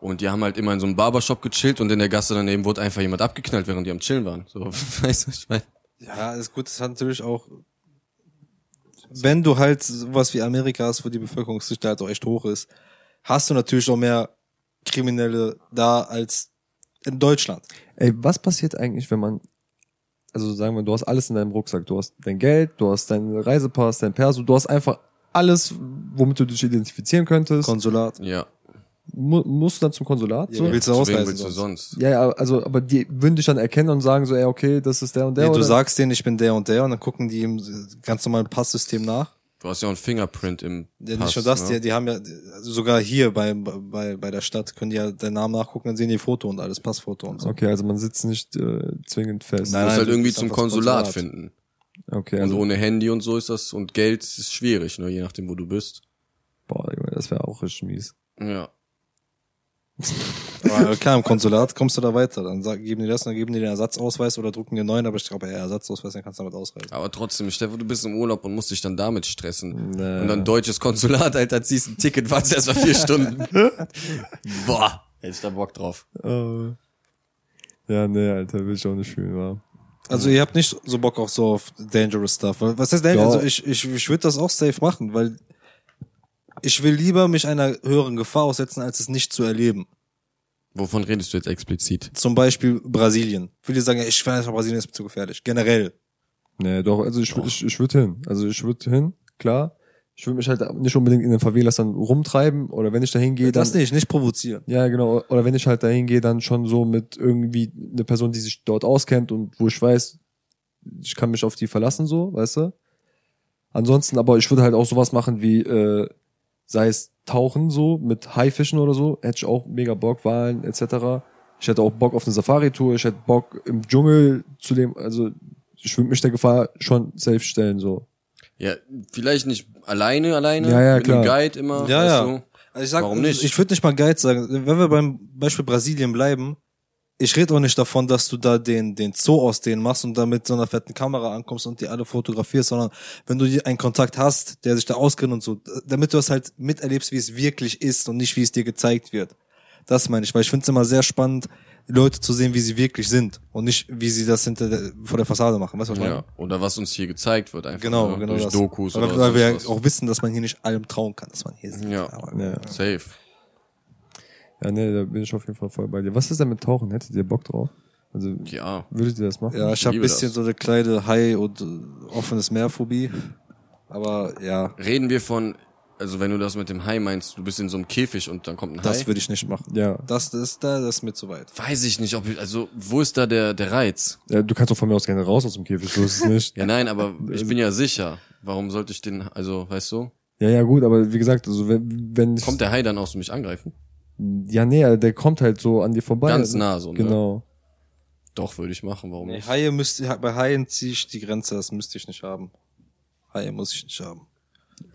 und die haben halt immer in so einem Barbershop gechillt und in der Gasse daneben wurde einfach jemand abgeknallt, während die am Chillen waren. So, weißt du, was ich meine? Ja, ist gut. Das hat natürlich auch, wenn du halt sowas wie Amerika hast, wo die Bevölkerungsdichte halt auch echt hoch ist, hast du natürlich auch mehr Kriminelle da als in Deutschland. Ey, was passiert eigentlich, wenn man, also sagen wir, du hast alles in deinem Rucksack, du hast dein Geld, du hast deinen Reisepass, dein Perso, du hast einfach alles, womit du dich identifizieren könntest. Konsulat. Ja. Mu musst du dann zum Konsulat? Ja, so? willst du ausreisen willst du sonst? Ja, ja, also, aber die würden dich dann erkennen und sagen so, ey, okay, das ist der und der. Nee, du oder? sagst denen, ich bin der und der und dann gucken die im ganz normalen Passsystem nach. Du hast ja auch ein Fingerprint im Ja, Pass, nicht nur das, ne? die, die haben ja, also sogar hier bei, bei, bei der Stadt können die ja deinen Namen nachgucken, dann sehen die Foto und alles, Passfoto und so. Okay, also man sitzt nicht äh, zwingend fest. Nein, Du musst halt irgendwie zum Konsulat Konsulat. finden. Okay, Und also, ohne Handy und so ist das, und Geld ist schwierig, ne, je nachdem, wo du bist. boah, das wäre auch richtig mies. Ja. Aber klar, im Konsulat kommst du da weiter. Dann sag, geben die das, dann geben die den Ersatzausweis oder drucken dir neuen, aber ich glaube, eher Ersatzausweis, dann kannst du damit ausreisen. Aber trotzdem, Stefan, du bist im Urlaub und musst dich dann damit stressen. Nee. Und dann deutsches Konsulat, Alter, ziehst ein Ticket, wartest erst mal vier Stunden. Boah, hätte ich da Bock drauf. Äh, ja, nee, Alter, will ich auch nicht fühlen, wa? Also ihr habt nicht so Bock auf so auf dangerous stuff. Was heißt dangerous? Ja. Also ich, ich, ich würde das auch safe machen, weil ich will lieber mich einer höheren Gefahr aussetzen, als es nicht zu erleben. Wovon redest du jetzt explizit? Zum Beispiel Brasilien. Viele sagen, ja, ich weiß nicht, Brasilien ist mir zu gefährlich. Generell. Nee, doch, also ich, ich, ich würde hin. Also ich würde hin, klar. Ich würde mich halt nicht unbedingt in den Favelas dann rumtreiben oder wenn ich da hingehe, dann. Das nicht, nicht provozieren. Ja, genau. Oder wenn ich halt dahin gehe, dann schon so mit irgendwie eine Person, die sich dort auskennt und wo ich weiß, ich kann mich auf die verlassen, so, weißt du? Ansonsten, aber ich würde halt auch sowas machen wie, äh, sei es Tauchen so, mit Haifischen oder so, hätte ich auch mega Bock, Wahlen etc. Ich hätte auch Bock auf eine Safari-Tour, ich hätte Bock im Dschungel zu leben, also ich würde mich der Gefahr schon safe stellen, so. Ja, vielleicht nicht alleine, alleine, Ja, ja, mit klar. einem Guide immer. Ja, ja. Du? Also ich sag, Warum nicht? Ich würde nicht mal Guide sagen. Wenn wir beim Beispiel Brasilien bleiben, ich rede auch nicht davon, dass du da den, den Zoo aus denen machst und da mit so einer fetten Kamera ankommst und die alle fotografierst, sondern wenn du dir einen Kontakt hast, der sich da auskennt und so, damit du das halt miterlebst, wie es wirklich ist und nicht, wie es dir gezeigt wird. Das meine ich, weil ich finde es immer sehr spannend, Leute zu sehen, wie sie wirklich sind und nicht, wie sie das hinter der, vor der Fassade machen. Weißt du, was ich meine? Ja. Oder was uns hier gezeigt wird einfach. Genau, ne? genau Durch das. Dokus weil, oder weil wir was. auch wissen, dass man hier nicht allem trauen kann, dass man hier sieht. Ja. Ja. Safe. Ja, nee, da bin ich auf jeden Fall voll bei dir. Was ist denn mit Tauchen? Hättet ihr Bock drauf? Also, Ja. würdet ihr das machen? Ja, ich habe ein bisschen das. so eine kleine Hai- und äh, offenes Meerphobie. Aber ja, Reden wir von, also wenn du das mit dem Hai meinst, du bist in so einem Käfig und dann kommt ein Hai. das würde ich nicht machen. Ja. Das, das ist da, das ist mir zu weit. Weiß ich nicht, ob ich, also wo ist da der, der Reiz? ja. Du kannst doch von mir aus gerne raus aus dem Käfig, so ist es nicht. Ja, nein, aber ich bin ja sicher. Warum sollte ich den, also, weißt du? Ja, ja, gut, aber wie gesagt, also wenn, wenn ich, Kommt der Hai dann auch so mich angreifen? Ja, nee, der kommt halt so an dir vorbei. Ganz nah so, ne? Genau. Doch, würde ich machen, warum Nee, nicht? Haie müsste, bei Haien ziehe ich die Grenze, das müsste ich nicht haben. Haie muss ich nicht haben.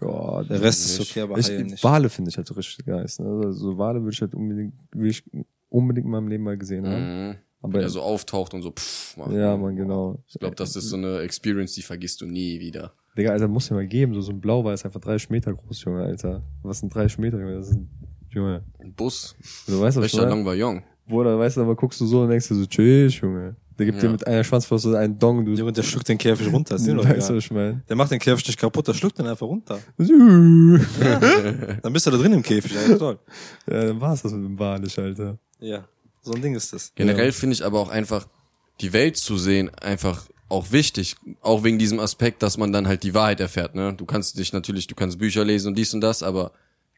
Ja, Der Rest ist okay, aber ich, Haie nicht. Wale finde ich halt so richtig geil. Ne? Also so Wale würde ich halt unbedingt, will ich unbedingt in meinem Leben mal gesehen haben. Mhm. Aber Wenn er so auftaucht und so, pff, Mann. ja, man, genau. Ich glaube, das ist so eine Experience, die vergisst du nie wieder. Digga, Alter, muss ja mal geben. So, so ein Blauwal ist einfach 30 Meter groß, Junge, Alter. Was sind 30 Meter, Junge? Das ist ein, Junge. Ein Bus, Du weißt, was meine? Langweiling. Bruder, weißt du, aber guckst du so und denkst dir so, tschüss, Junge. Der gibt Ja. dir mit einer Schwanzflosse einen Dong, du. Junge, der schluckt den Käfig runter. Ist dir doch weißt du, was ich meine? Der macht den Käfig nicht kaputt, der schluckt den einfach runter. ja, Dann bist du da drin im Käfig. Ja, toll. dann war's das mit dem Walisch, Alter. Ja, so ein Ding ist das. Generell finde ich aber auch einfach, die Welt zu sehen, einfach auch wichtig, auch wegen diesem Aspekt, dass man dann halt die Wahrheit erfährt, ne? Du kannst dich natürlich, du kannst Bücher lesen und dies und das, aber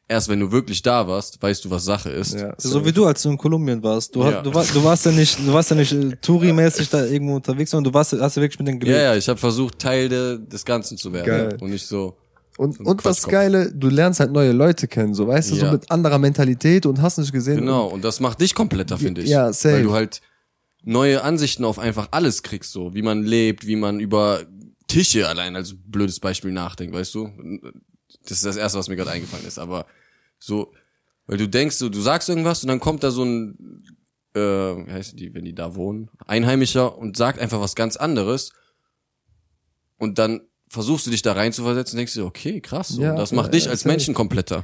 erst wenn du wirklich da warst, weißt du, was Sache ist. Ja, So wie du, als du in Kolumbien warst. Du, Ja. du, war, du warst ja nicht, du warst ja nicht äh, Touri-mäßig da irgendwo unterwegs, sondern du warst, hast ja wirklich mit denen Ja, gelebt. ja, ich habe versucht, Teil de, des Ganzen zu werden Geil. und nicht so. Und, So und das. Geile, du lernst halt neue Leute kennen, so weißt du, so Ja. mit anderer Mentalität und hast nicht gesehen. Genau, und das macht dich kompletter, finde ich. Ja, safe. Weil du halt neue Ansichten auf einfach alles kriegst, so wie man lebt, wie man über Tische allein als blödes Beispiel nachdenkt, weißt du? Das ist das erste, was mir gerade eingefallen ist, aber so, weil du denkst, so, du sagst irgendwas und dann kommt da so ein, äh, wie heißt die, wenn die da wohnen, Einheimischer und sagt einfach was ganz anderes und dann versuchst du dich da reinzuversetzen und denkst dir, okay, krass, so. Ja, das macht ja, dich als. Menschen kompletter.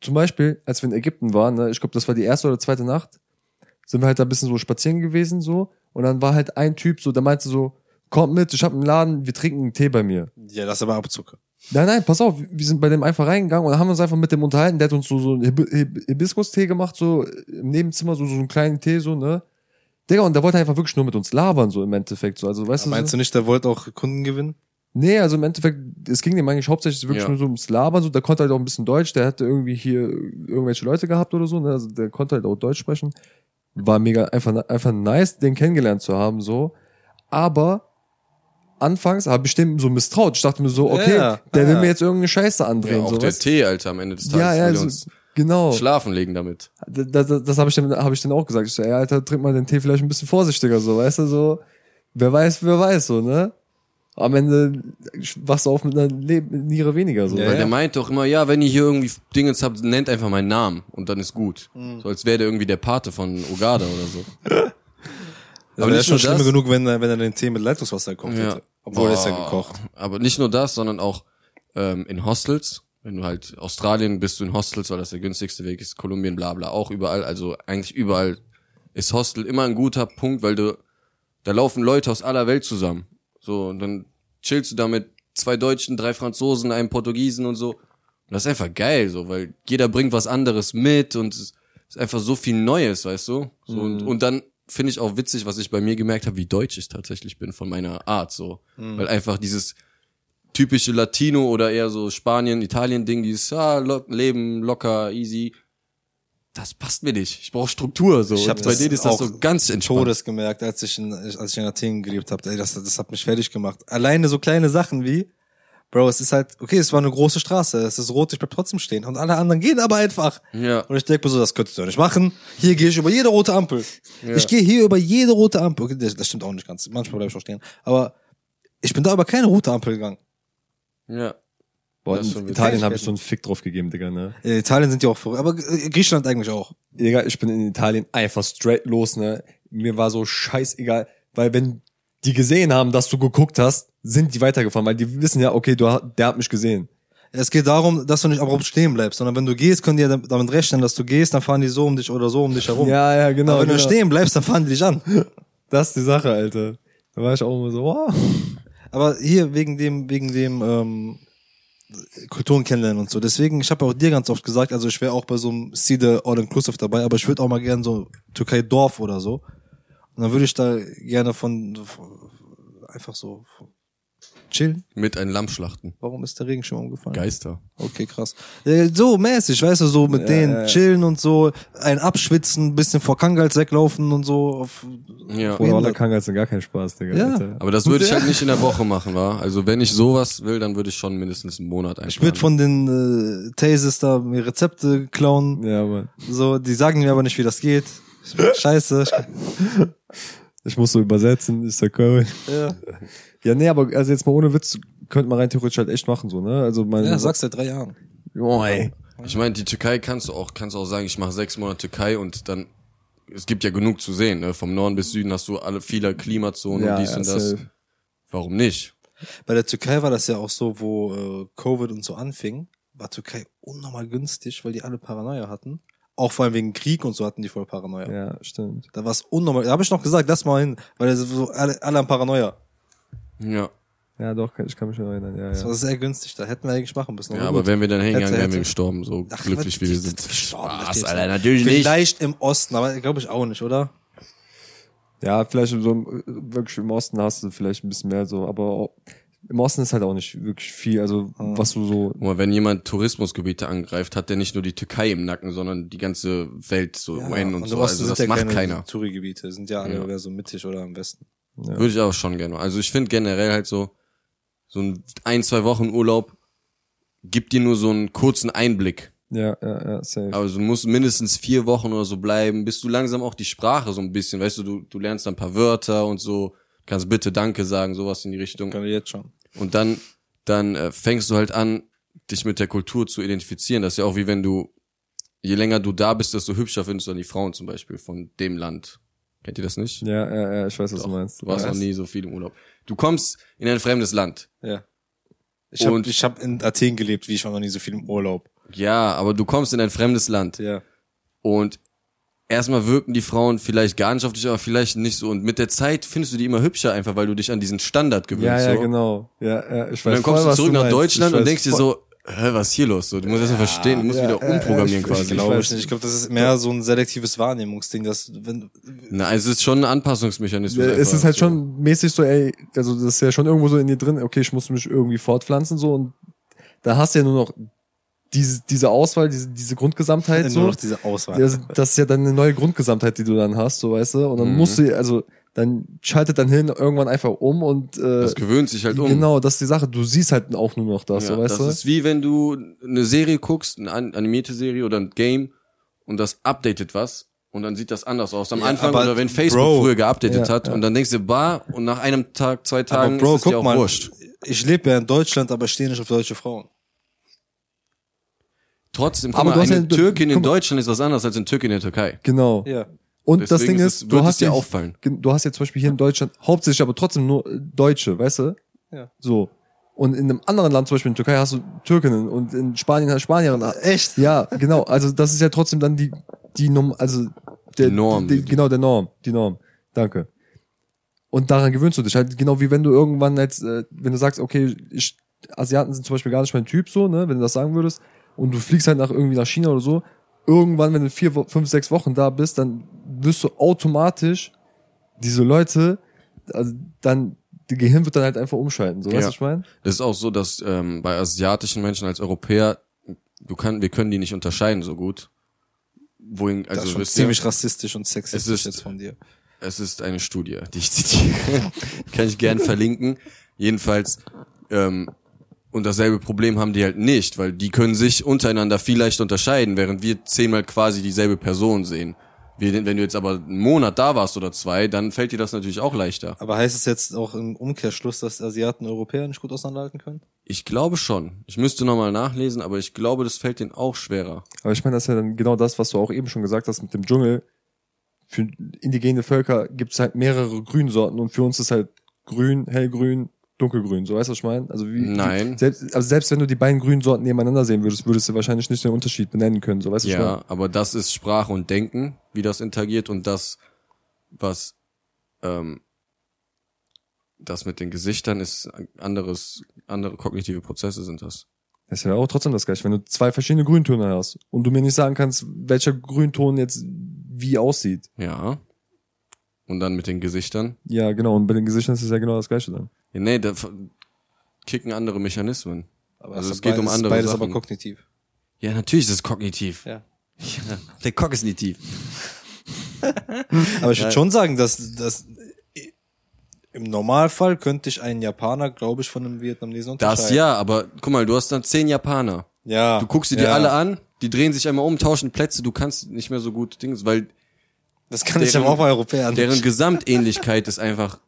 Zum Beispiel, als wir in Ägypten waren, ne, ich glaube, das war die erste oder zweite Nacht, sind wir halt da ein bisschen so spazieren gewesen, so. Und dann war halt ein Typ so, der meinte so, kommt mit, ich hab einen Laden, wir trinken einen Tee bei mir. Ja, das ist aber Abzug. Nein, nein, pass auf, wir sind bei dem einfach reingegangen und haben uns einfach mit dem unterhalten. Der hat uns so, so einen Hib Hib Hibiskus-Tee gemacht, so im Nebenzimmer, so, so einen kleinen Tee, so, ne? Digga, und der wollte einfach wirklich nur mit uns labern, so im Endeffekt, so. Also, weißt du, Meinst so, du nicht, der wollte auch Kunden gewinnen? Nee, also im Endeffekt, es ging dem eigentlich hauptsächlich wirklich Ja. nur so ums Labern, so, der konnte halt auch ein bisschen Deutsch, der hatte irgendwie hier irgendwelche Leute gehabt oder so, ne? Also der konnte halt auch Deutsch sprechen. War mega einfach, einfach nice, den kennengelernt zu haben, so. Aber anfangs habe ich dem so misstraut. Ich dachte mir so, okay, Ja, der will ja. mir jetzt irgendeine Scheiße Ja, andrehen, auch so. der? Tee, Alter, am Ende des Tages. ja, ja, will so, uns genau. schlafen legen damit. Das, das, das habe ich, dem- hab ich dann auch gesagt. Ich so, ey, Alter, trink mal den Tee vielleicht ein bisschen vorsichtiger, so, weißt du, so. Wer weiß, wer weiß, so, ne? Am Ende wachst du auf mit einer Le Niere weniger, so. Ja, Weil ja. der meint doch immer, ja, wenn ihr hier irgendwie Dingens habt, nennt einfach meinen Namen und dann ist gut. Mhm. So als wäre der irgendwie der Pate von Ogada oder so. Aber das ist schon schlimm genug, wenn er, wenn er den Tee mit Leitungswasser gekocht Ja. hätte. Obwohl er ist ja Boah. gekocht. Aber nicht nur das, sondern auch ähm, in Hostels. Wenn du halt Australien bist du in Hostels, weil das der günstigste Weg ist, Kolumbien, bla bla, auch überall. Also eigentlich überall ist Hostel immer ein guter Punkt, weil du da laufen Leute aus aller Welt zusammen. So, und dann chillst du da mit zwei Deutschen, drei Franzosen, einem Portugiesen und so. Und das ist einfach geil, so, weil jeder bringt was anderes mit und es ist einfach so viel Neues, weißt du? So, und, und dann finde ich auch witzig, was ich bei mir gemerkt habe, wie deutsch ich tatsächlich bin von meiner Art, so. Weil einfach dieses typische Latino oder eher so Spanien, Italien-Ding, dieses ah, lo Leben locker, easy, das passt mir nicht. Ich brauche Struktur, so. Ich hab und bei das denen ist das so ganz entspannt. Todes gemerkt, als ich in, als ich in Athen gelebt habe. Ey, das, das hat mich fertig gemacht. Alleine so kleine Sachen wie, Bro, es ist halt, okay, es war eine große Straße, es ist rot, ich bleib trotzdem stehen. Und alle anderen gehen aber einfach. Ja. Und ich denke mir so, das könntest du doch nicht machen. Hier gehe ich über jede rote Ampel. Ja. Ich gehe hier über jede rote Ampel. Okay, das, das stimmt auch nicht ganz. Manchmal bleibe ich auch stehen. Aber ich bin da über keine rote Ampel gegangen. Ja. Boah, Das ist in schon Italien habe ich so einen Fick drauf gegeben, Digga, ne? In Italien sind die auch verrückt. Aber äh, Griechenland eigentlich auch. Digga, ich bin in Italien einfach straight los, ne? Mir war so scheißegal, weil wenn die gesehen haben, dass du geguckt hast, sind die weitergefahren, weil die wissen ja, okay, du, der hat mich gesehen. Es geht darum, dass du nicht abrupt stehen bleibst, sondern wenn du gehst, können die ja dam- damit rechnen, dass du gehst, dann fahren die so um dich oder so um dich herum. Ja, ja, genau. Aber wenn genau. du stehen bleibst, dann fahren die dich an. Das ist die Sache, Alter. Da war ich auch immer so, wow. Aber hier wegen dem, wegen dem ähm, Kulturen kennenlernen und so. Deswegen, ich habe auch dir ganz oft gesagt, also ich wäre auch bei so einem Cede All-Inclusive dabei, aber ich würde auch mal gerne so Türkei Dorf oder so. Und dann würde ich da gerne von, von einfach so chillen. Mit einem Lamm schlachten. Warum ist der Regenschirm umgefallen? Geister. Okay, krass. Ja, so mäßig, weißt du, so mit denen ja, ja. chillen und so, ein abschwitzen, bisschen vor Kangals weglaufen und so. Auf, Ja. Wallah kann jetzt gar keinen Spaß, Digga. Ja. Alter. Aber das würde ich halt nicht in der Woche machen, wa? Also wenn ich sowas will, dann würde ich schon mindestens einen Monat ich würde einplanen. von den äh, Tases da mir Rezepte klauen. Ja, Mann. So, die sagen mir aber nicht, wie das geht. Scheiße. Ich muss so übersetzen, ist der Cool. Ja, Ja, nee, aber also jetzt mal ohne Witz, könnte man rein theoretisch halt echt machen, so, ne? Also meine. ja sagst seit drei Jahren. oh, ey. Ich meine, die Türkei kannst du auch, kannst du auch sagen, ich mache sechs Monate Türkei und dann, es gibt ja genug zu sehen, ne? Vom Norden bis Süden hast du alle viele Klimazonen Ja, und dies ja, und das. safe. Warum nicht? Bei der Türkei war das ja auch so, wo äh, Covid und so anfing, war Türkei unnormal günstig, weil die alle Paranoia hatten. Auch vor allem wegen Krieg und so hatten die voll Paranoia. Ja, stimmt. Da war es unnormal. Da habe ich noch gesagt, lass mal hin, weil das so alle, alle haben Paranoia. Ja. Ja, doch, ich kann mich noch erinnern, ja, Das war sehr günstig. Da hätten wir eigentlich machen müssen. Ja, aber gut. wenn wir dann hingegangen, wären wir gestorben, so Ach, glücklich wie wir sind. gestorben, Spaß? Alter, natürlich nicht. Vielleicht im Osten, aber glaube ich auch nicht, oder? Ja, vielleicht so im, wirklich im Osten hast du vielleicht ein bisschen mehr so, aber auch, im Osten ist halt auch nicht wirklich viel, also was du so, Guck mal, wenn jemand Tourismusgebiete angreift, hat der nicht nur die Türkei im Nacken, sondern die ganze Welt so Ja, einen und im so. Also sind das ja macht keine keiner. Touri-Gebiete, sind ja alle Ja. so mittig oder am Westen. ja. Würde ich auch schon gerne. Also ich finde generell halt so, so ein, ein, zwei Wochen Urlaub gibt dir nur so einen kurzen Einblick. Ja, ja, ja, safe. Also du musst mindestens vier Wochen oder so bleiben, bis du langsam auch die Sprache so ein bisschen, weißt du, du, du lernst dann ein paar Wörter und so, kannst bitte Danke sagen, sowas in die Richtung. Kann ich jetzt schon. Und dann, dann äh, fängst du halt an, dich mit der Kultur zu identifizieren. Das ist ja auch wie wenn du, je länger du da bist, desto hübscher findest du dann die Frauen zum Beispiel von dem Land. Kennt ihr das nicht? ja, ja, ja, ich weiß, was Doch, du meinst. Du warst noch nie so viel im Urlaub. Du kommst in ein fremdes Land. Ja. Ich habe hab in Athen gelebt, wie ich war noch nie so viel im Urlaub. Ja, aber du kommst in ein fremdes Land. Ja. Und erstmal wirken die Frauen vielleicht gar nicht auf dich, aber vielleicht nicht so. Und mit der Zeit findest du die immer hübscher, einfach weil du dich an diesen Standard gewöhnst. Ja, ja, so. genau. Ja, ja, ich weiß Und dann kommst voll, du zurück nach meinst. Deutschland Ich und denkst dir so, hä, was ist hier los? So, du musst erstmal verstehen, du musst ja, wieder ja, ja, umprogrammieren ich- quasi. ich Ich glaube weiß. nicht. Ich glaube, das ist mehr so ein selektives Wahrnehmungsding, dass wenn Na, es ist schon ein Anpassungsmechanismus. Ja, es ist halt so. schon mäßig so, ey, also das ist ja schon irgendwo so in dir drin, okay, ich muss mich irgendwie fortpflanzen so und da hast du ja nur noch diese, diese Auswahl, diese, diese Grundgesamtheit nur so. noch diese Auswahl. Das, das ist ja dann eine neue Grundgesamtheit, die du dann hast, so weißt du. Und dann Mhm. musst du, also dann schaltet dann hin irgendwann einfach um und äh, Das gewöhnt sich halt um. genau, das ist die Sache. Du siehst halt auch nur noch das, Ja, so weißt das du. ist wie wenn du eine Serie guckst, eine an- animierte Serie oder ein Game und das updatet was und dann sieht das anders aus. Am Ja, Anfang aber oder wenn Facebook Bro. früher geupdatet Ja, hat ja. und dann denkst du, bah, und nach einem Tag, zwei aber Tagen Bro, ist es dir guck auch mal, wurscht. ich lebe ja in Deutschland, aber stehe nicht auf deutsche Frauen. Trotzdem, guck Aber mal, du hast eine ja- Türkin in Deutschland ist was anderes als eine Türkin in der Türkei. Genau. Ja. Und das Deswegen Ding ist ist, es- du wird es hast dir ja- auffallen. Du hast jetzt zum Beispiel hier in Deutschland hauptsächlich aber trotzdem nur äh, Deutsche, weißt du? Ja. So. Und in einem anderen Land, zum Beispiel in Türkei, hast du Türkinnen und in Spanien hast du Spanierin. Echt? Ja, genau. Also das ist ja trotzdem dann die, die Norm, also der, Die Norm. Die, genau, der Norm. Die Norm. Danke. Und daran gewöhnst du dich halt, genau wie wenn du irgendwann jetzt, äh, wenn du sagst, okay, ich, Asiaten sind zum Beispiel gar nicht mein Typ so, ne, wenn du das sagen würdest, und du fliegst halt nach irgendwie nach China oder so, irgendwann, wenn du vier, fünf, sechs Wochen da bist, dann wirst du automatisch diese Leute, also dann, die Gehirn wird dann halt einfach umschalten, so, weißt du, Ja. was ich meine? Das ist auch so, dass ähm, bei asiatischen Menschen als Europäer, du kann, wir können die nicht unterscheiden so gut. Wohin, Das also ist schon wisst ihr, ziemlich rassistisch und sexistisch Es ist- jetzt von dir. es ist eine Studie, die ich zitiere. Kann ich gern verlinken. Jedenfalls, ähm, und dasselbe Problem haben die halt nicht, weil die können sich untereinander viel leichter unterscheiden, während wir zehnmal quasi dieselbe Person sehen. Wenn du jetzt aber einen Monat da warst oder zwei, dann fällt dir das natürlich auch leichter. Aber heißt es jetzt auch im Umkehrschluss, dass Asiaten Europäer nicht gut auseinanderhalten können? Ich glaube schon. Ich müsste nochmal nachlesen, aber ich glaube, das fällt denen auch schwerer. Aber ich meine, das ist ja dann genau das, was du auch eben schon gesagt hast mit dem Dschungel. Für indigene Völker gibt es halt mehrere Grünsorten und für uns ist halt grün, hellgrün, dunkelgrün. So weißt du, was ich meine? Also wie, Nein. Selbst, also selbst wenn du die beiden Grünsorten nebeneinander sehen würdest, würdest du wahrscheinlich nicht den Unterschied benennen können. So weißt du, was ich meine? Ja, aber das ist Sprache und Denken, wie das interagiert und das, was ähm, das mit den Gesichtern ist anderes, andere kognitive Prozesse sind das. Das ist ja auch trotzdem das gleiche. Wenn du zwei verschiedene Grüntöne hast und du mir nicht sagen kannst, welcher Grünton jetzt wie aussieht. Ja. Und dann mit den Gesichtern. Ja, genau. Und bei den Gesichtern ist es ja genau das gleiche dann. Ja, nee, da kicken andere Mechanismen. Aber Also ist es geht um beides- andere Beides Sachen. aber kognitiv. Ja, natürlich ist es kognitiv. Ja. Ja, der kognitiv. Aber ich würde schon sagen, dass, dass im Normalfall könnte ich einen Japaner, glaube ich, von einem Vietnamesen unterscheiden. Das ja, aber guck mal, du hast dann zehn Japaner. Ja. Du guckst sie dir ja. alle an, die drehen sich einmal um, tauschen Plätze, du kannst nicht mehr so gut Dings, weil Das kann ich deren- aber auch bei Europäern. deren nicht. Gesamtähnlichkeit ist einfach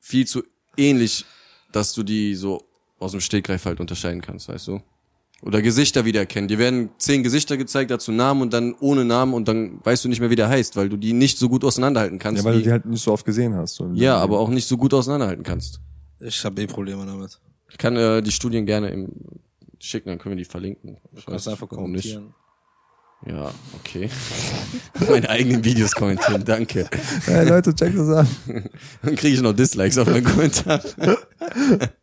viel zu ähnlich, dass du die so aus dem Stegreif halt unterscheiden kannst, weißt du? Oder Gesichter wiedererkennen. Dir werden zehn Gesichter gezeigt, dazu Namen und dann ohne Namen und dann weißt du nicht mehr, wie der heißt, weil du die nicht so gut auseinanderhalten kannst. Ja, weil du die halt nicht so oft gesehen hast. So ja aber auch nicht so gut auseinanderhalten kannst. Ich habe eh Probleme damit. Ich kann äh, die Studien gerne im schicken, dann können wir die verlinken. Ich Du kannst weiß einfach kommentieren. Ja, okay. Meine eigenen Videos kommentieren, danke. Hey Leute, check das an. Dann kriege ich noch Dislikes auf meinen Kommentar.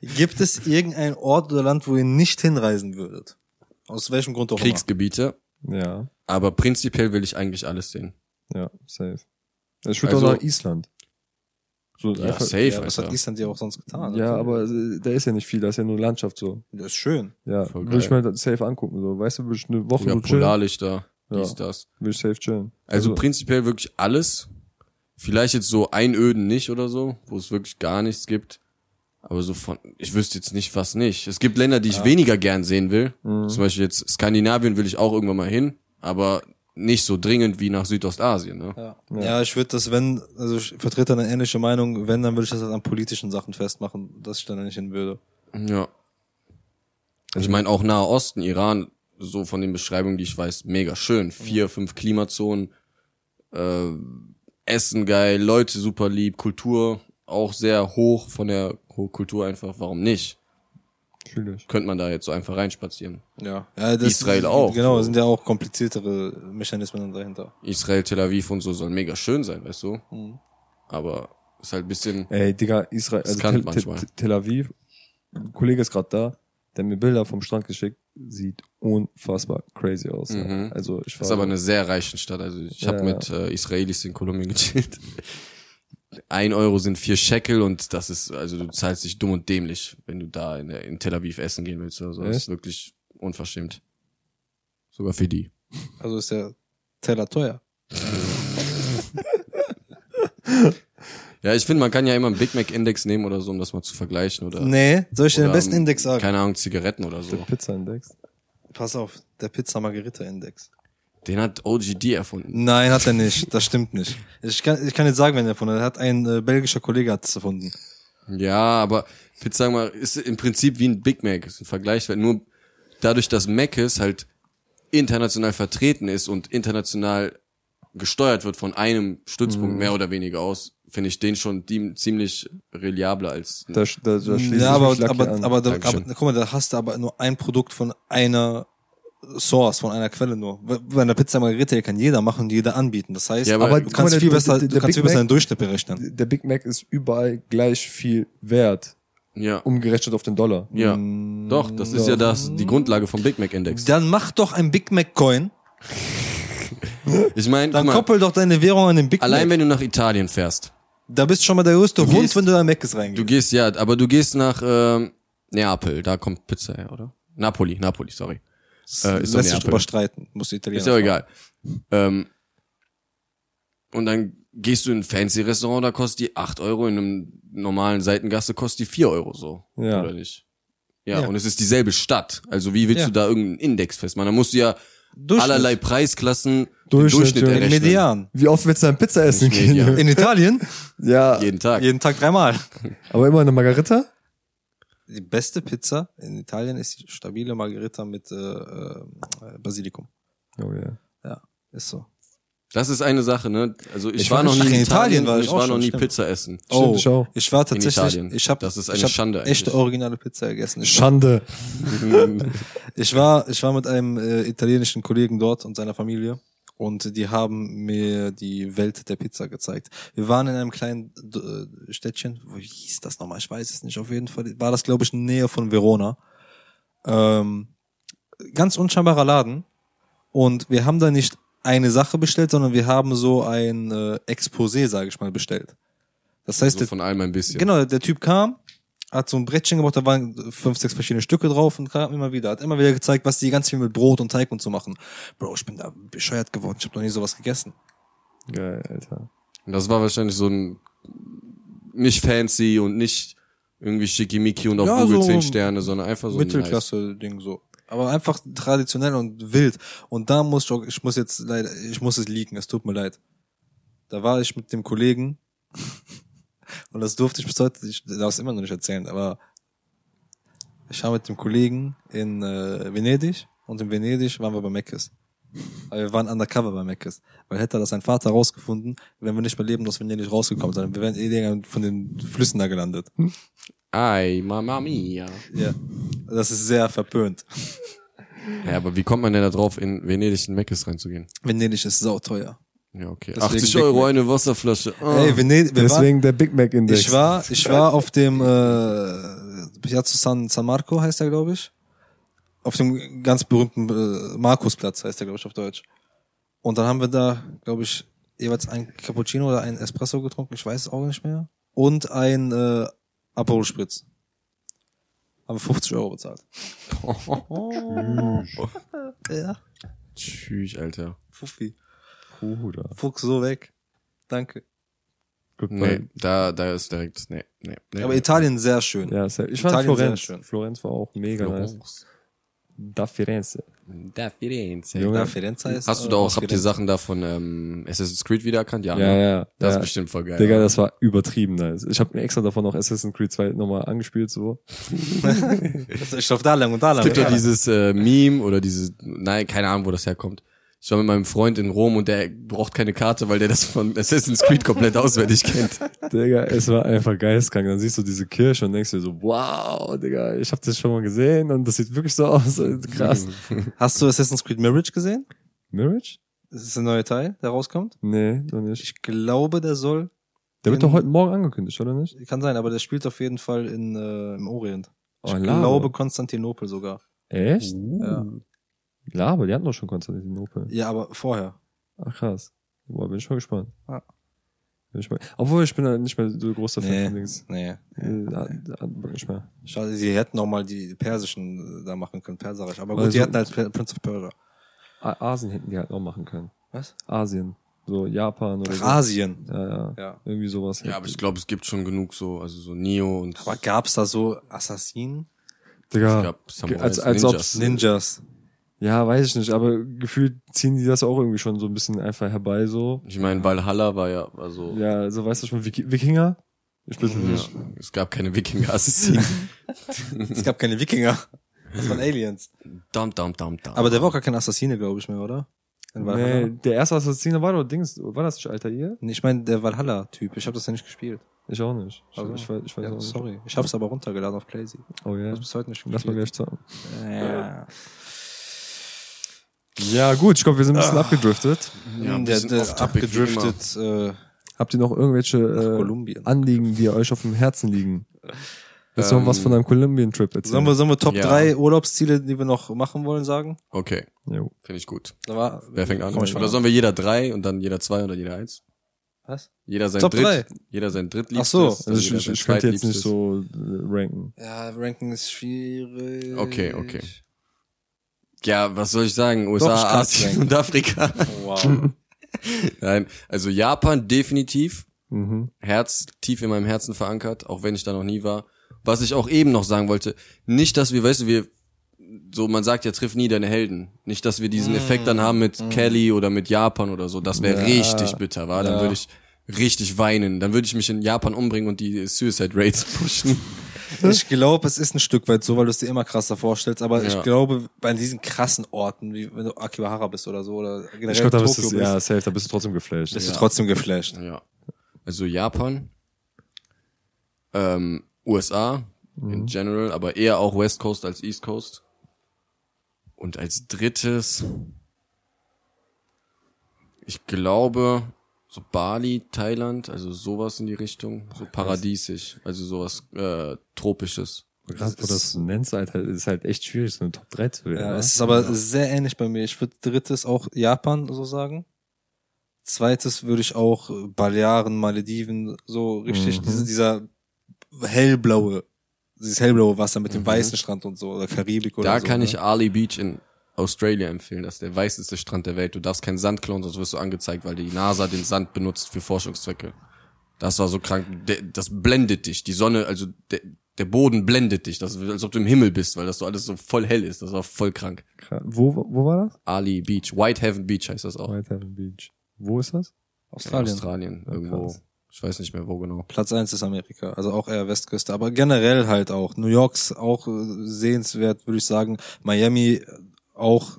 Gibt es irgendein Ort oder Land, wo ihr nicht hinreisen würdet? Aus welchem Grund auch Kriegsgebiete. Ja, Aber prinzipiell will ich eigentlich alles sehen. ja, safe. Ich würde Also- auch nach Island. So Ja, einfach, safe, Ja, was hat. Island ja auch sonst getan? ja, Also, aber äh, da ist ja nicht viel, da ist ja nur Landschaft so. Das ist schön. Ja, Voll würde ich geil. mir das safe angucken. So. Weißt du, würde ich eine Woche Ja, Polarlichter, Ja. dies, das. würde ich safe chillen. Also prinzipiell wirklich alles. Vielleicht jetzt so Einöden nicht oder so, wo es wirklich gar nichts gibt. Aber so von, ich wüsste jetzt nicht, was nicht. Es gibt Länder, die ich weniger gern sehen will. Mhm. Zum Beispiel jetzt Skandinavien will ich auch irgendwann mal hin, aber nicht so dringend wie nach Südostasien, ne? Ja, ja ich würde das, wenn, also ich vertrete eine ähnliche Meinung, wenn, dann würde ich das halt an politischen Sachen festmachen, dass ich dann nicht hin würde. Ja. Ich meine auch Nahe Osten, Iran, so von den Beschreibungen, die ich weiß, mega schön. Vier, fünf Klimazonen, äh, Essen geil, Leute super lieb, Kultur auch sehr hoch von der Kultur einfach. Warum nicht? Fühl ich. Könnte man da jetzt so einfach reinspazieren. Ja. ja das, Israel auch. Genau, So. es sind ja auch kompliziertere Mechanismen dahinter. Israel, Tel Aviv und so soll mega schön sein, weißt du? Mhm. Aber ist halt ein bisschen, Ey, Digga, Israel, also Tel, Tel, manchmal. Tel Aviv, ein Kollege ist gerade da, der mir Bilder vom Strand geschickt, sieht unfassbar crazy aus. ja. Mhm. Also ich war ist aber eine sehr reiche Stadt. Also ich Ja, habe mit äh, Israelis in Kolumbien gechillt. Ein Euro sind vier Shekel und das ist, also du zahlst dich dumm und dämlich, wenn du da in, in Tel Aviv essen gehen willst oder so. Das ist wirklich unverschämt. Sogar für die. Also ist der Teller teuer. Ja, ich finde, man kann ja immer einen Big Mac Index nehmen oder so, um das mal zu vergleichen oder, Nee, soll ich dir den besten Index sagen? keine Ahnung, Zigaretten oder so. der Pizza-Index. Pass auf, der Pizza Margherita Index. Den hat OGD erfunden. Nein, hat er nicht. Das stimmt nicht. Ich kann, ich kann nicht sagen, wenn er erfunden hat. Er hat ein äh, belgischer Kollege hat es erfunden. Ja, aber ich würde sagen mal, ist im Prinzip wie ein Big Mac, ist ein Vergleichswert. Nur dadurch, dass Mc's halt international vertreten ist und international gesteuert wird von einem Stützpunkt Mhm. mehr oder weniger aus, finde ich den schon die, ziemlich reliabler als Da, da, da Ja, aber, aber, aber, Dankeschön. aber, guck mal, da hast du aber nur ein Produkt von einer Source, von einer Quelle nur. Bei einer Pizza Margherita kann jeder machen und jeder anbieten. Das heißt, Ja, aber- du kannst mal, viel der- besser, der- du der kannst viel Big besser Mac- den Durchschnitt berechnen. der Big Mac ist überall gleich viel wert, ja, umgerechnet auf den Dollar. ja. Mm, Doch, das ist ja das die Grundlage vom Big Mac Index. Dann mach doch ein Big Mac Coin, Ich meine, dann guck mal, koppel doch deine Währung an den Big allein Mac. wenn du nach Italien fährst, Da bist du schon mal der größte Du Hund, gehst- wenn du da in Mc's du reingehst. gehst ja, aber du gehst nach ähm, Neapel, da kommt Pizza her, oder? Napoli, Napoli, sorry. Äh, ist Lässt sich drüber streiten, muss die Italiener Ist ja egal. Ähm, und dann gehst du in ein fancy Restaurant, da kostet die 8 Euro, in einem normalen Seitengasse kostet die 4 Euro so. Ja. Oder nicht? Ja, Ja. und es ist dieselbe Stadt. Also wie willst Ja. du da irgendeinen Index festmachen? Da musst du ja allerlei Preisklassen den Durchschnitt, Durchschnitt errechnen. Median. Wie oft willst du dann Pizza essen gehen? In Italien? Ja, Jeden Tag. Jeden Tag dreimal. aber immer eine Margarita? Die beste Pizza in Italien ist die stabile Margherita mit äh, äh, Basilikum. Oh ja. Ja, ist so. Das ist eine Sache, ne? Also ich, Ich war war noch nicht- nie in Italien Italien, war ich ich war noch nie stimmt. Pizza essen. Oh, ich auch. ich war tatsächlich, Italien. ich habe Das ist eine ich hab Schande echte eigentlich. originale Pizza gegessen. Ich, Schande. ich war, ich war mit einem äh, italienischen Kollegen dort und seiner Familie und die haben mir die Welt der Pizza gezeigt. Wir waren in einem kleinen äh, Städtchen, wo hieß das nochmal? Ich weiß es nicht. Auf jeden Fall war das, glaube ich, in Nähe von Verona. Ähm, ganz unscheinbarer Laden und wir haben da nicht eine Sache bestellt, sondern wir haben so ein äh, Exposé, sage ich mal, bestellt. Das heißt, So der von allem ein bisschen. Genau, der Typ kam, hat so ein Brettchen gebaut, da waren fünf, sechs verschiedene Stücke drauf und kam immer wieder. Hat immer wieder gezeigt, was die ganz viel mit Brot und Teig und so machen. Bro, ich bin da bescheuert geworden. Ich habe noch nie sowas gegessen. Geil, Alter. Und das war wahrscheinlich so ein nicht fancy und nicht irgendwie schickimicki und auf Ja, Google so 10 Sterne, sondern einfach so ein nice. Mittelklasse-Ding so. Aber einfach traditionell und wild. Und da muss ich auch, ich muss jetzt leider, ich muss es leaken, es tut mir leid. Da war ich mit dem Kollegen und das durfte ich bis heute, ich darf es immer noch nicht erzählen, aber ich war mit dem Kollegen in äh, Venedig und in Venedig waren wir bei Meckes. Aber wir waren undercover bei Meckes. Weil hätte das sein Vater rausgefunden, wären wir nicht mehr leben aus Venedig rausgekommen, sondern wir wären eh von den Flüssen da gelandet. Ay, Mamma Mia. Ja. Das ist sehr verpönt. Ja, aber wie kommt man denn da drauf, in Venedig in Meckes reinzugehen? Venedig ist sauteuer. Ja, okay. Deswegen 80 Big Euro Mac. eine Wasserflasche. Ah. Ey, Venedig, wir waren, Deswegen der Big Mac Index. ich war, ich war auf dem äh, Piazza San, San Marco heißt der, glaube ich. Auf dem ganz berühmten äh, Markusplatz heißt der, glaube ich, auf Deutsch. Und dann haben wir da, glaube ich, jeweils ein Cappuccino oder ein Espresso getrunken, ich weiß es auch nicht mehr. Und ein äh, Aperol Spritz. Haben wir 50 Euro bezahlt. Ja. Tschüss, Alter. Fuffi. Bruder. Fuchs so weg. Danke. Goodbye. Nee, da, da ist direkt, nee, nee. nee Aber Italien sehr schön. Ja, sehr, ich fand Italien sehr Florenz. schön. Florenz war auch mega nice. Da Firenze. Da Firenze. Junge. Ja, Firenze ist, Hast du äh, da auch, aus habt ihr. Sachen da von ähm, Assassin's Creed wiedererkannt? Ja, Ja, ne? ja. Das ja. ist bestimmt voll geil. Digga, ja. das war übertrieben nice. Ich habe mir extra davon noch Assassin's Creed 2 nochmal angespielt, so. Ich lauf da lang und da lang. Es gibt Ja. doch dieses äh, Meme oder dieses, nein, keine Ahnung, wo das herkommt. Ich war mit meinem Freund in Rom und der braucht keine Karte, weil der das von Assassin's Creed komplett auswendig kennt. Digga, es war einfach geistkrank. Dann siehst du diese Kirche und denkst dir so, wow, Digga, ich habe das schon mal gesehen und das sieht wirklich so aus. Krass. Hast du Assassin's Creed Mirage gesehen? Mirage? Das ist der neue Teil, der rauskommt. Nee, noch nicht. Ich glaube, der soll. Der wird doch heute Morgen angekündigt, oder nicht? Kann sein, aber der spielt auf jeden Fall in, äh, im Orient. Ich Oh, glaube Konstantinopel sogar. Echt? Ja. Laber, die hatten doch schon Konstantinopel. Ja, aber vorher. Ach krass. Boah, bin ich mal gespannt. Ja. Bin ich mal, obwohl ich bin ja nicht mehr so großer Fan Nee, von Dings. nee. Äh, da- da- nicht mehr. Schade, sie hätten auch mal die persischen äh, da machen können, perserisch. Aber gut, Also- die hätten halt Per- Prince of Persia. Asien hätten die halt noch machen können. Was? Asien. So Japan oder Ach, so. Asien. Ja, ja. Ja. Irgendwie sowas. Ja, aber ich glaube, es gibt schon genug so, also so Neo und Aber gab's da so Assassinen? Digga, ich glaub, Samurais, als, als Ninjas. ob's, Ninjas. Ja, weiß ich nicht, aber gefühlt ziehen die das auch irgendwie schon so ein bisschen einfach herbei, so. Ich meine, Valhalla war ja, also, Ja, also weißt du schon, Wiki- Wikinger? Ich bitte ja, nicht. es gab keine Wikinger-Assassinen. Es gab keine Wikinger. Das waren Aliens. dam, dam, dam, dam. Aber der war auch gar kein Assassine, glaube ich mehr, oder? Nee, der erste Assassine war doch Dings, war das nicht Altair? Nee, ich meine, der Valhalla-Typ. Ich habe das ja nicht gespielt. Ich auch nicht. Ich, Also, ich, weiß, ich weiß ja, auch nicht. sorry. Ich habe es aber runtergeladen auf Playsee. Oh ja. Ich bis heute nicht Lass mal gespielt. gleich zocken. Ja. Ja, gut, ich glaube, wir sind ein bisschen abgedriftet. Ja, ein der, bisschen der wie abgedriftet äh, Habt ihr noch irgendwelche äh. Anliegen, die euch auf dem Herzen liegen? Willst du noch Ähm, was von deinem Kolumbien-Trip erzählen? Sollen wir, sollen wir Top Ja. 3 Urlaubsziele, die wir noch machen wollen, sagen? Okay, Jo. finde ich gut. War, Wer fängt an? Komm, Oder sollen wir jeder drei und dann jeder zwei oder jeder eins? Was? Jeder sein Top Dritt, drei. jeder sein Drittliebstes. Ach so. Also dann ich, ich, ich könnte jetzt nicht so äh, ranken. Ja, Ranking ist schwierig. Okay, okay. Ja, was soll ich sagen? Doch, USA, kann's Asien und Afrika. Wow. Nein, also Japan definitiv. Mhm. Herz tief in meinem Herzen verankert, auch wenn ich da noch nie war. Was ich auch eben noch sagen wollte, nicht, dass wir, weißt du, wir, so, man sagt ja, triff nie deine Helden. Nicht, dass wir diesen Effekt dann haben mit Kelly oder mit Japan oder so. Das wäre Ja. richtig bitter, war. Dann Ja. würde ich richtig weinen. Dann würde ich mich in Japan umbringen und die Suicide Rates pushen. Ich glaube, es ist ein Stück weit so, weil du es dir immer krasser vorstellst, aber Ja. ich glaube, bei diesen krassen Orten, wie wenn du Akihabara bist oder so, oder generell Ich glaube, da bist du, ja, safe, da bist du trotzdem geflasht. bist Ja. du trotzdem geflasht. Ja. Also Japan, ähm, USA in general, aber eher auch West Coast als East Coast. Und als drittes, ich glaube, so Bali, Thailand, also sowas in die Richtung, so paradiesisch, also sowas äh, tropisches. Gerade wo du das nennst, Alter, ist halt echt schwierig, so eine Top 3 zu wählen. Ja, ne? es ist aber sehr ähnlich bei mir. Ich würde drittes auch Japan so sagen. Zweites würde ich auch Balearen, Malediven, so richtig, Mhm. diese, dieser hellblaue, dieses hellblaue Wasser mit dem Mhm. weißen Strand und so, oder Karibik oder Da so. kann ne? ich Ali Beach in Australia empfehlen. Das ist der weißeste Strand der Welt. Du darfst keinen Sand klauen, sonst wirst du angezeigt, weil die NASA den Sand benutzt für Forschungszwecke. Das war so krank. Der, das blendet dich. Die Sonne, also der, der Boden blendet dich. Das ist, als ob du im Himmel bist, weil das so alles so voll hell ist. Das war voll krank. Wo, wo war das? Ali Beach. Whitehaven Beach heißt das auch. Whitehaven Beach. Wo ist das? In Australien. Australien. Irgendwo. krass. Ich weiß nicht mehr, wo genau. Platz eins ist Amerika, also auch eher Westküste, aber generell halt auch. New York's auch äh, sehenswert, würde ich sagen. Miami auch,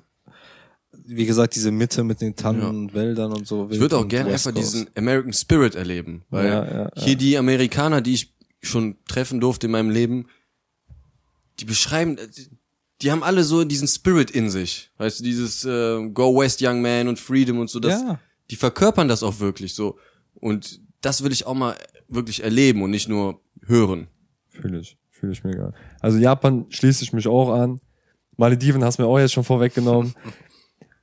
wie gesagt, diese Mitte mit den Tannen Ja. und Wäldern und so. Ich würde auch gerne einfach diesen American Spirit erleben. Weil Ja, ja, ja. hier die Amerikaner, die ich schon treffen durfte in meinem Leben, die beschreiben, äh, die haben alle so diesen Spirit in sich. Weißt du, dieses äh, Go West Young Man und Freedom und so, das, Ja. die verkörpern das auch wirklich so. Und das will ich auch mal wirklich erleben und nicht nur hören. Fühle ich. Fühle ich mega. Also Japan schließe ich mich auch an. Malediven hast du mir auch jetzt schon vorweggenommen.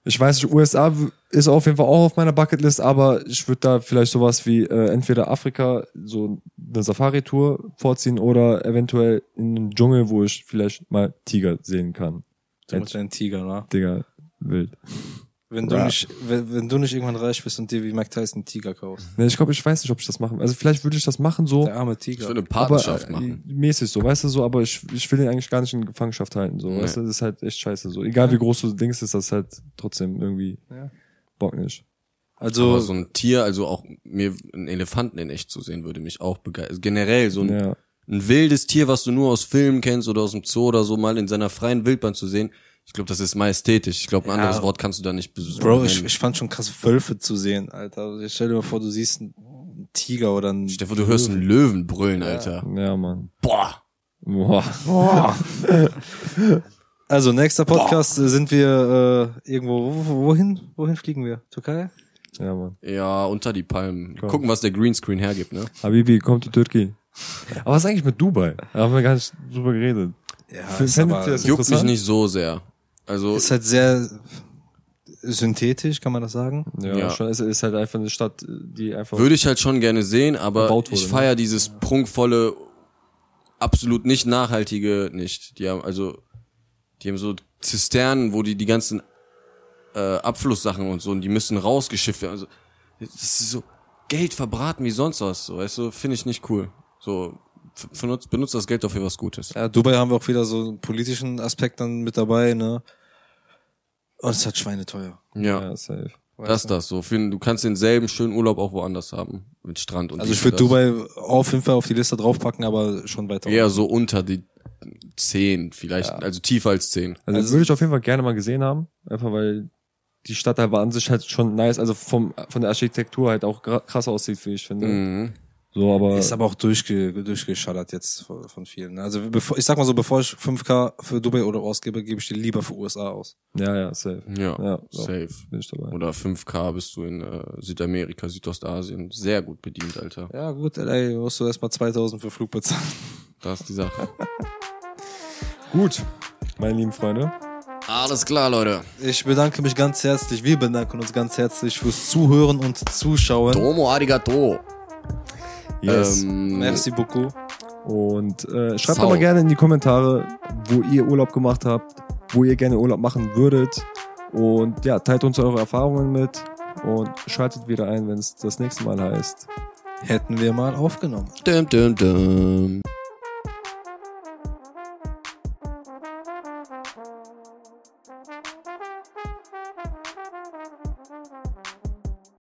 Ich weiß nicht, USA ist auf jeden Fall auch auf meiner Bucketlist, aber ich würde da vielleicht sowas wie äh, entweder Afrika, so eine Safari-Tour vorziehen oder eventuell in den Dschungel, wo ich vielleicht mal Tiger sehen kann. Du mit deinen Tiger, ne? Digga, wild. Wenn du Ja. nicht, wenn, wenn du nicht irgendwann reich bist und dir wie Mike Tyson einen Tiger kaufst. Nee, ich glaube, ich weiß nicht, ob ich das machen. Also vielleicht würde ich das machen so, Der arme Ich Tiger. würde eine aber Partnerschaft äh, machen. mäßig so, weißt du so, aber ich, ich will den eigentlich gar nicht in Gefangenschaft halten, so, Nee. weißt du, das ist halt echt scheiße so. Egal wie groß du denkst, ist das halt trotzdem irgendwie Ja. Bock nicht. Also, Aber so ein Tier, also auch mir einen Elefanten in echt zu sehen, würde mich auch begeistern. Generell so ein, Ja. ein wildes Tier, was du nur aus Filmen kennst oder aus dem Zoo oder so mal in seiner freien Wildbahn zu sehen. Ich glaube, das ist majestätisch. Ich glaube, ein Ja. anderes Wort kannst du da nicht bes- Bro, ich, ich fand schon krass, Wölfe zu sehen, Alter. Also Stell dir mal vor, du siehst einen Tiger oder einen. Stell dir vor, du hörst einen Löwen brüllen, Alter. Ja, Mann. Boah. Boah. Also, nächster Podcast äh, sind wir äh, irgendwo. Wo, wohin? Wohin fliegen wir? Türkei? Ja, Mann. Ja, unter die Palmen. Komm. Gucken, was der Greenscreen hergibt, ne? Habibi, komm zu Türkei. Aber was ist eigentlich mit Dubai? Da haben wir gar nicht drüber geredet. Ja, findet aber, das Juckt mich nicht so sehr. Also, ist halt sehr synthetisch, kann man das sagen? Ja, Ja. schon. Es ist halt einfach eine Stadt, die einfach. würde ich halt schon gerne sehen, aber wurde, ich ne? feier dieses prunkvolle, absolut nicht nachhaltige nicht. Die haben also, die haben so Zisternen, wo die die ganzen äh, Abflusssachen und so, und die müssen rausgeschifft werden. Also, das ist so Geld verbraten wie sonst was, so, weißt du, finde ich nicht cool. So, benutzt, benutzt das Geld doch für was Gutes. Ja, Dubai haben wir auch wieder so einen politischen Aspekt dann mit dabei, ne? Und es ist halt schweineteuer. Ja, ja, safe. das ist das so. Für, du kannst denselben schönen Urlaub auch woanders haben, mit Strand und Also ich würde. Dubai auf jeden Fall auf die Liste draufpacken, aber schon weiter. Eher so unter die zehn, vielleicht, also tiefer als zehn. Also, Also- würde ich auf jeden Fall gerne mal gesehen haben. Einfach weil die Stadt halt war an sich halt schon nice. Also vom, von der Architektur halt auch krass aussieht, wie ich finde. Mhm. So, aber. Ist aber auch durchge durchgeschallert jetzt von von vielen. Also bevor, ich sag mal so, bevor ich 5K für Dubai oder ausgebe, gebe ich die lieber für USA aus. ja, ja, safe. Ja, Ja, so. safe. Bin ich dabei. Oder 5K bist du in äh, Südamerika, Südostasien sehr gut bedient, Alter. Ja gut, ey, musst du erstmal 2000 für Flug bezahlen. Das ist die Sache. Gut, meine lieben Freunde. Alles klar, Leute. Ich bedanke mich ganz herzlich, wir bedanken uns ganz herzlich fürs Zuhören und Zuschauen. Domo arigato. Yes. Ähm, Merci beaucoup. Und äh, schreibt doch mal gerne in die Kommentare, wo ihr Urlaub gemacht habt, wo ihr gerne Urlaub machen würdet. Und ja, teilt uns eure Erfahrungen mit und schaltet wieder ein, wenn es das nächste Mal heißt. Hätten wir mal aufgenommen. dum, dum, dum.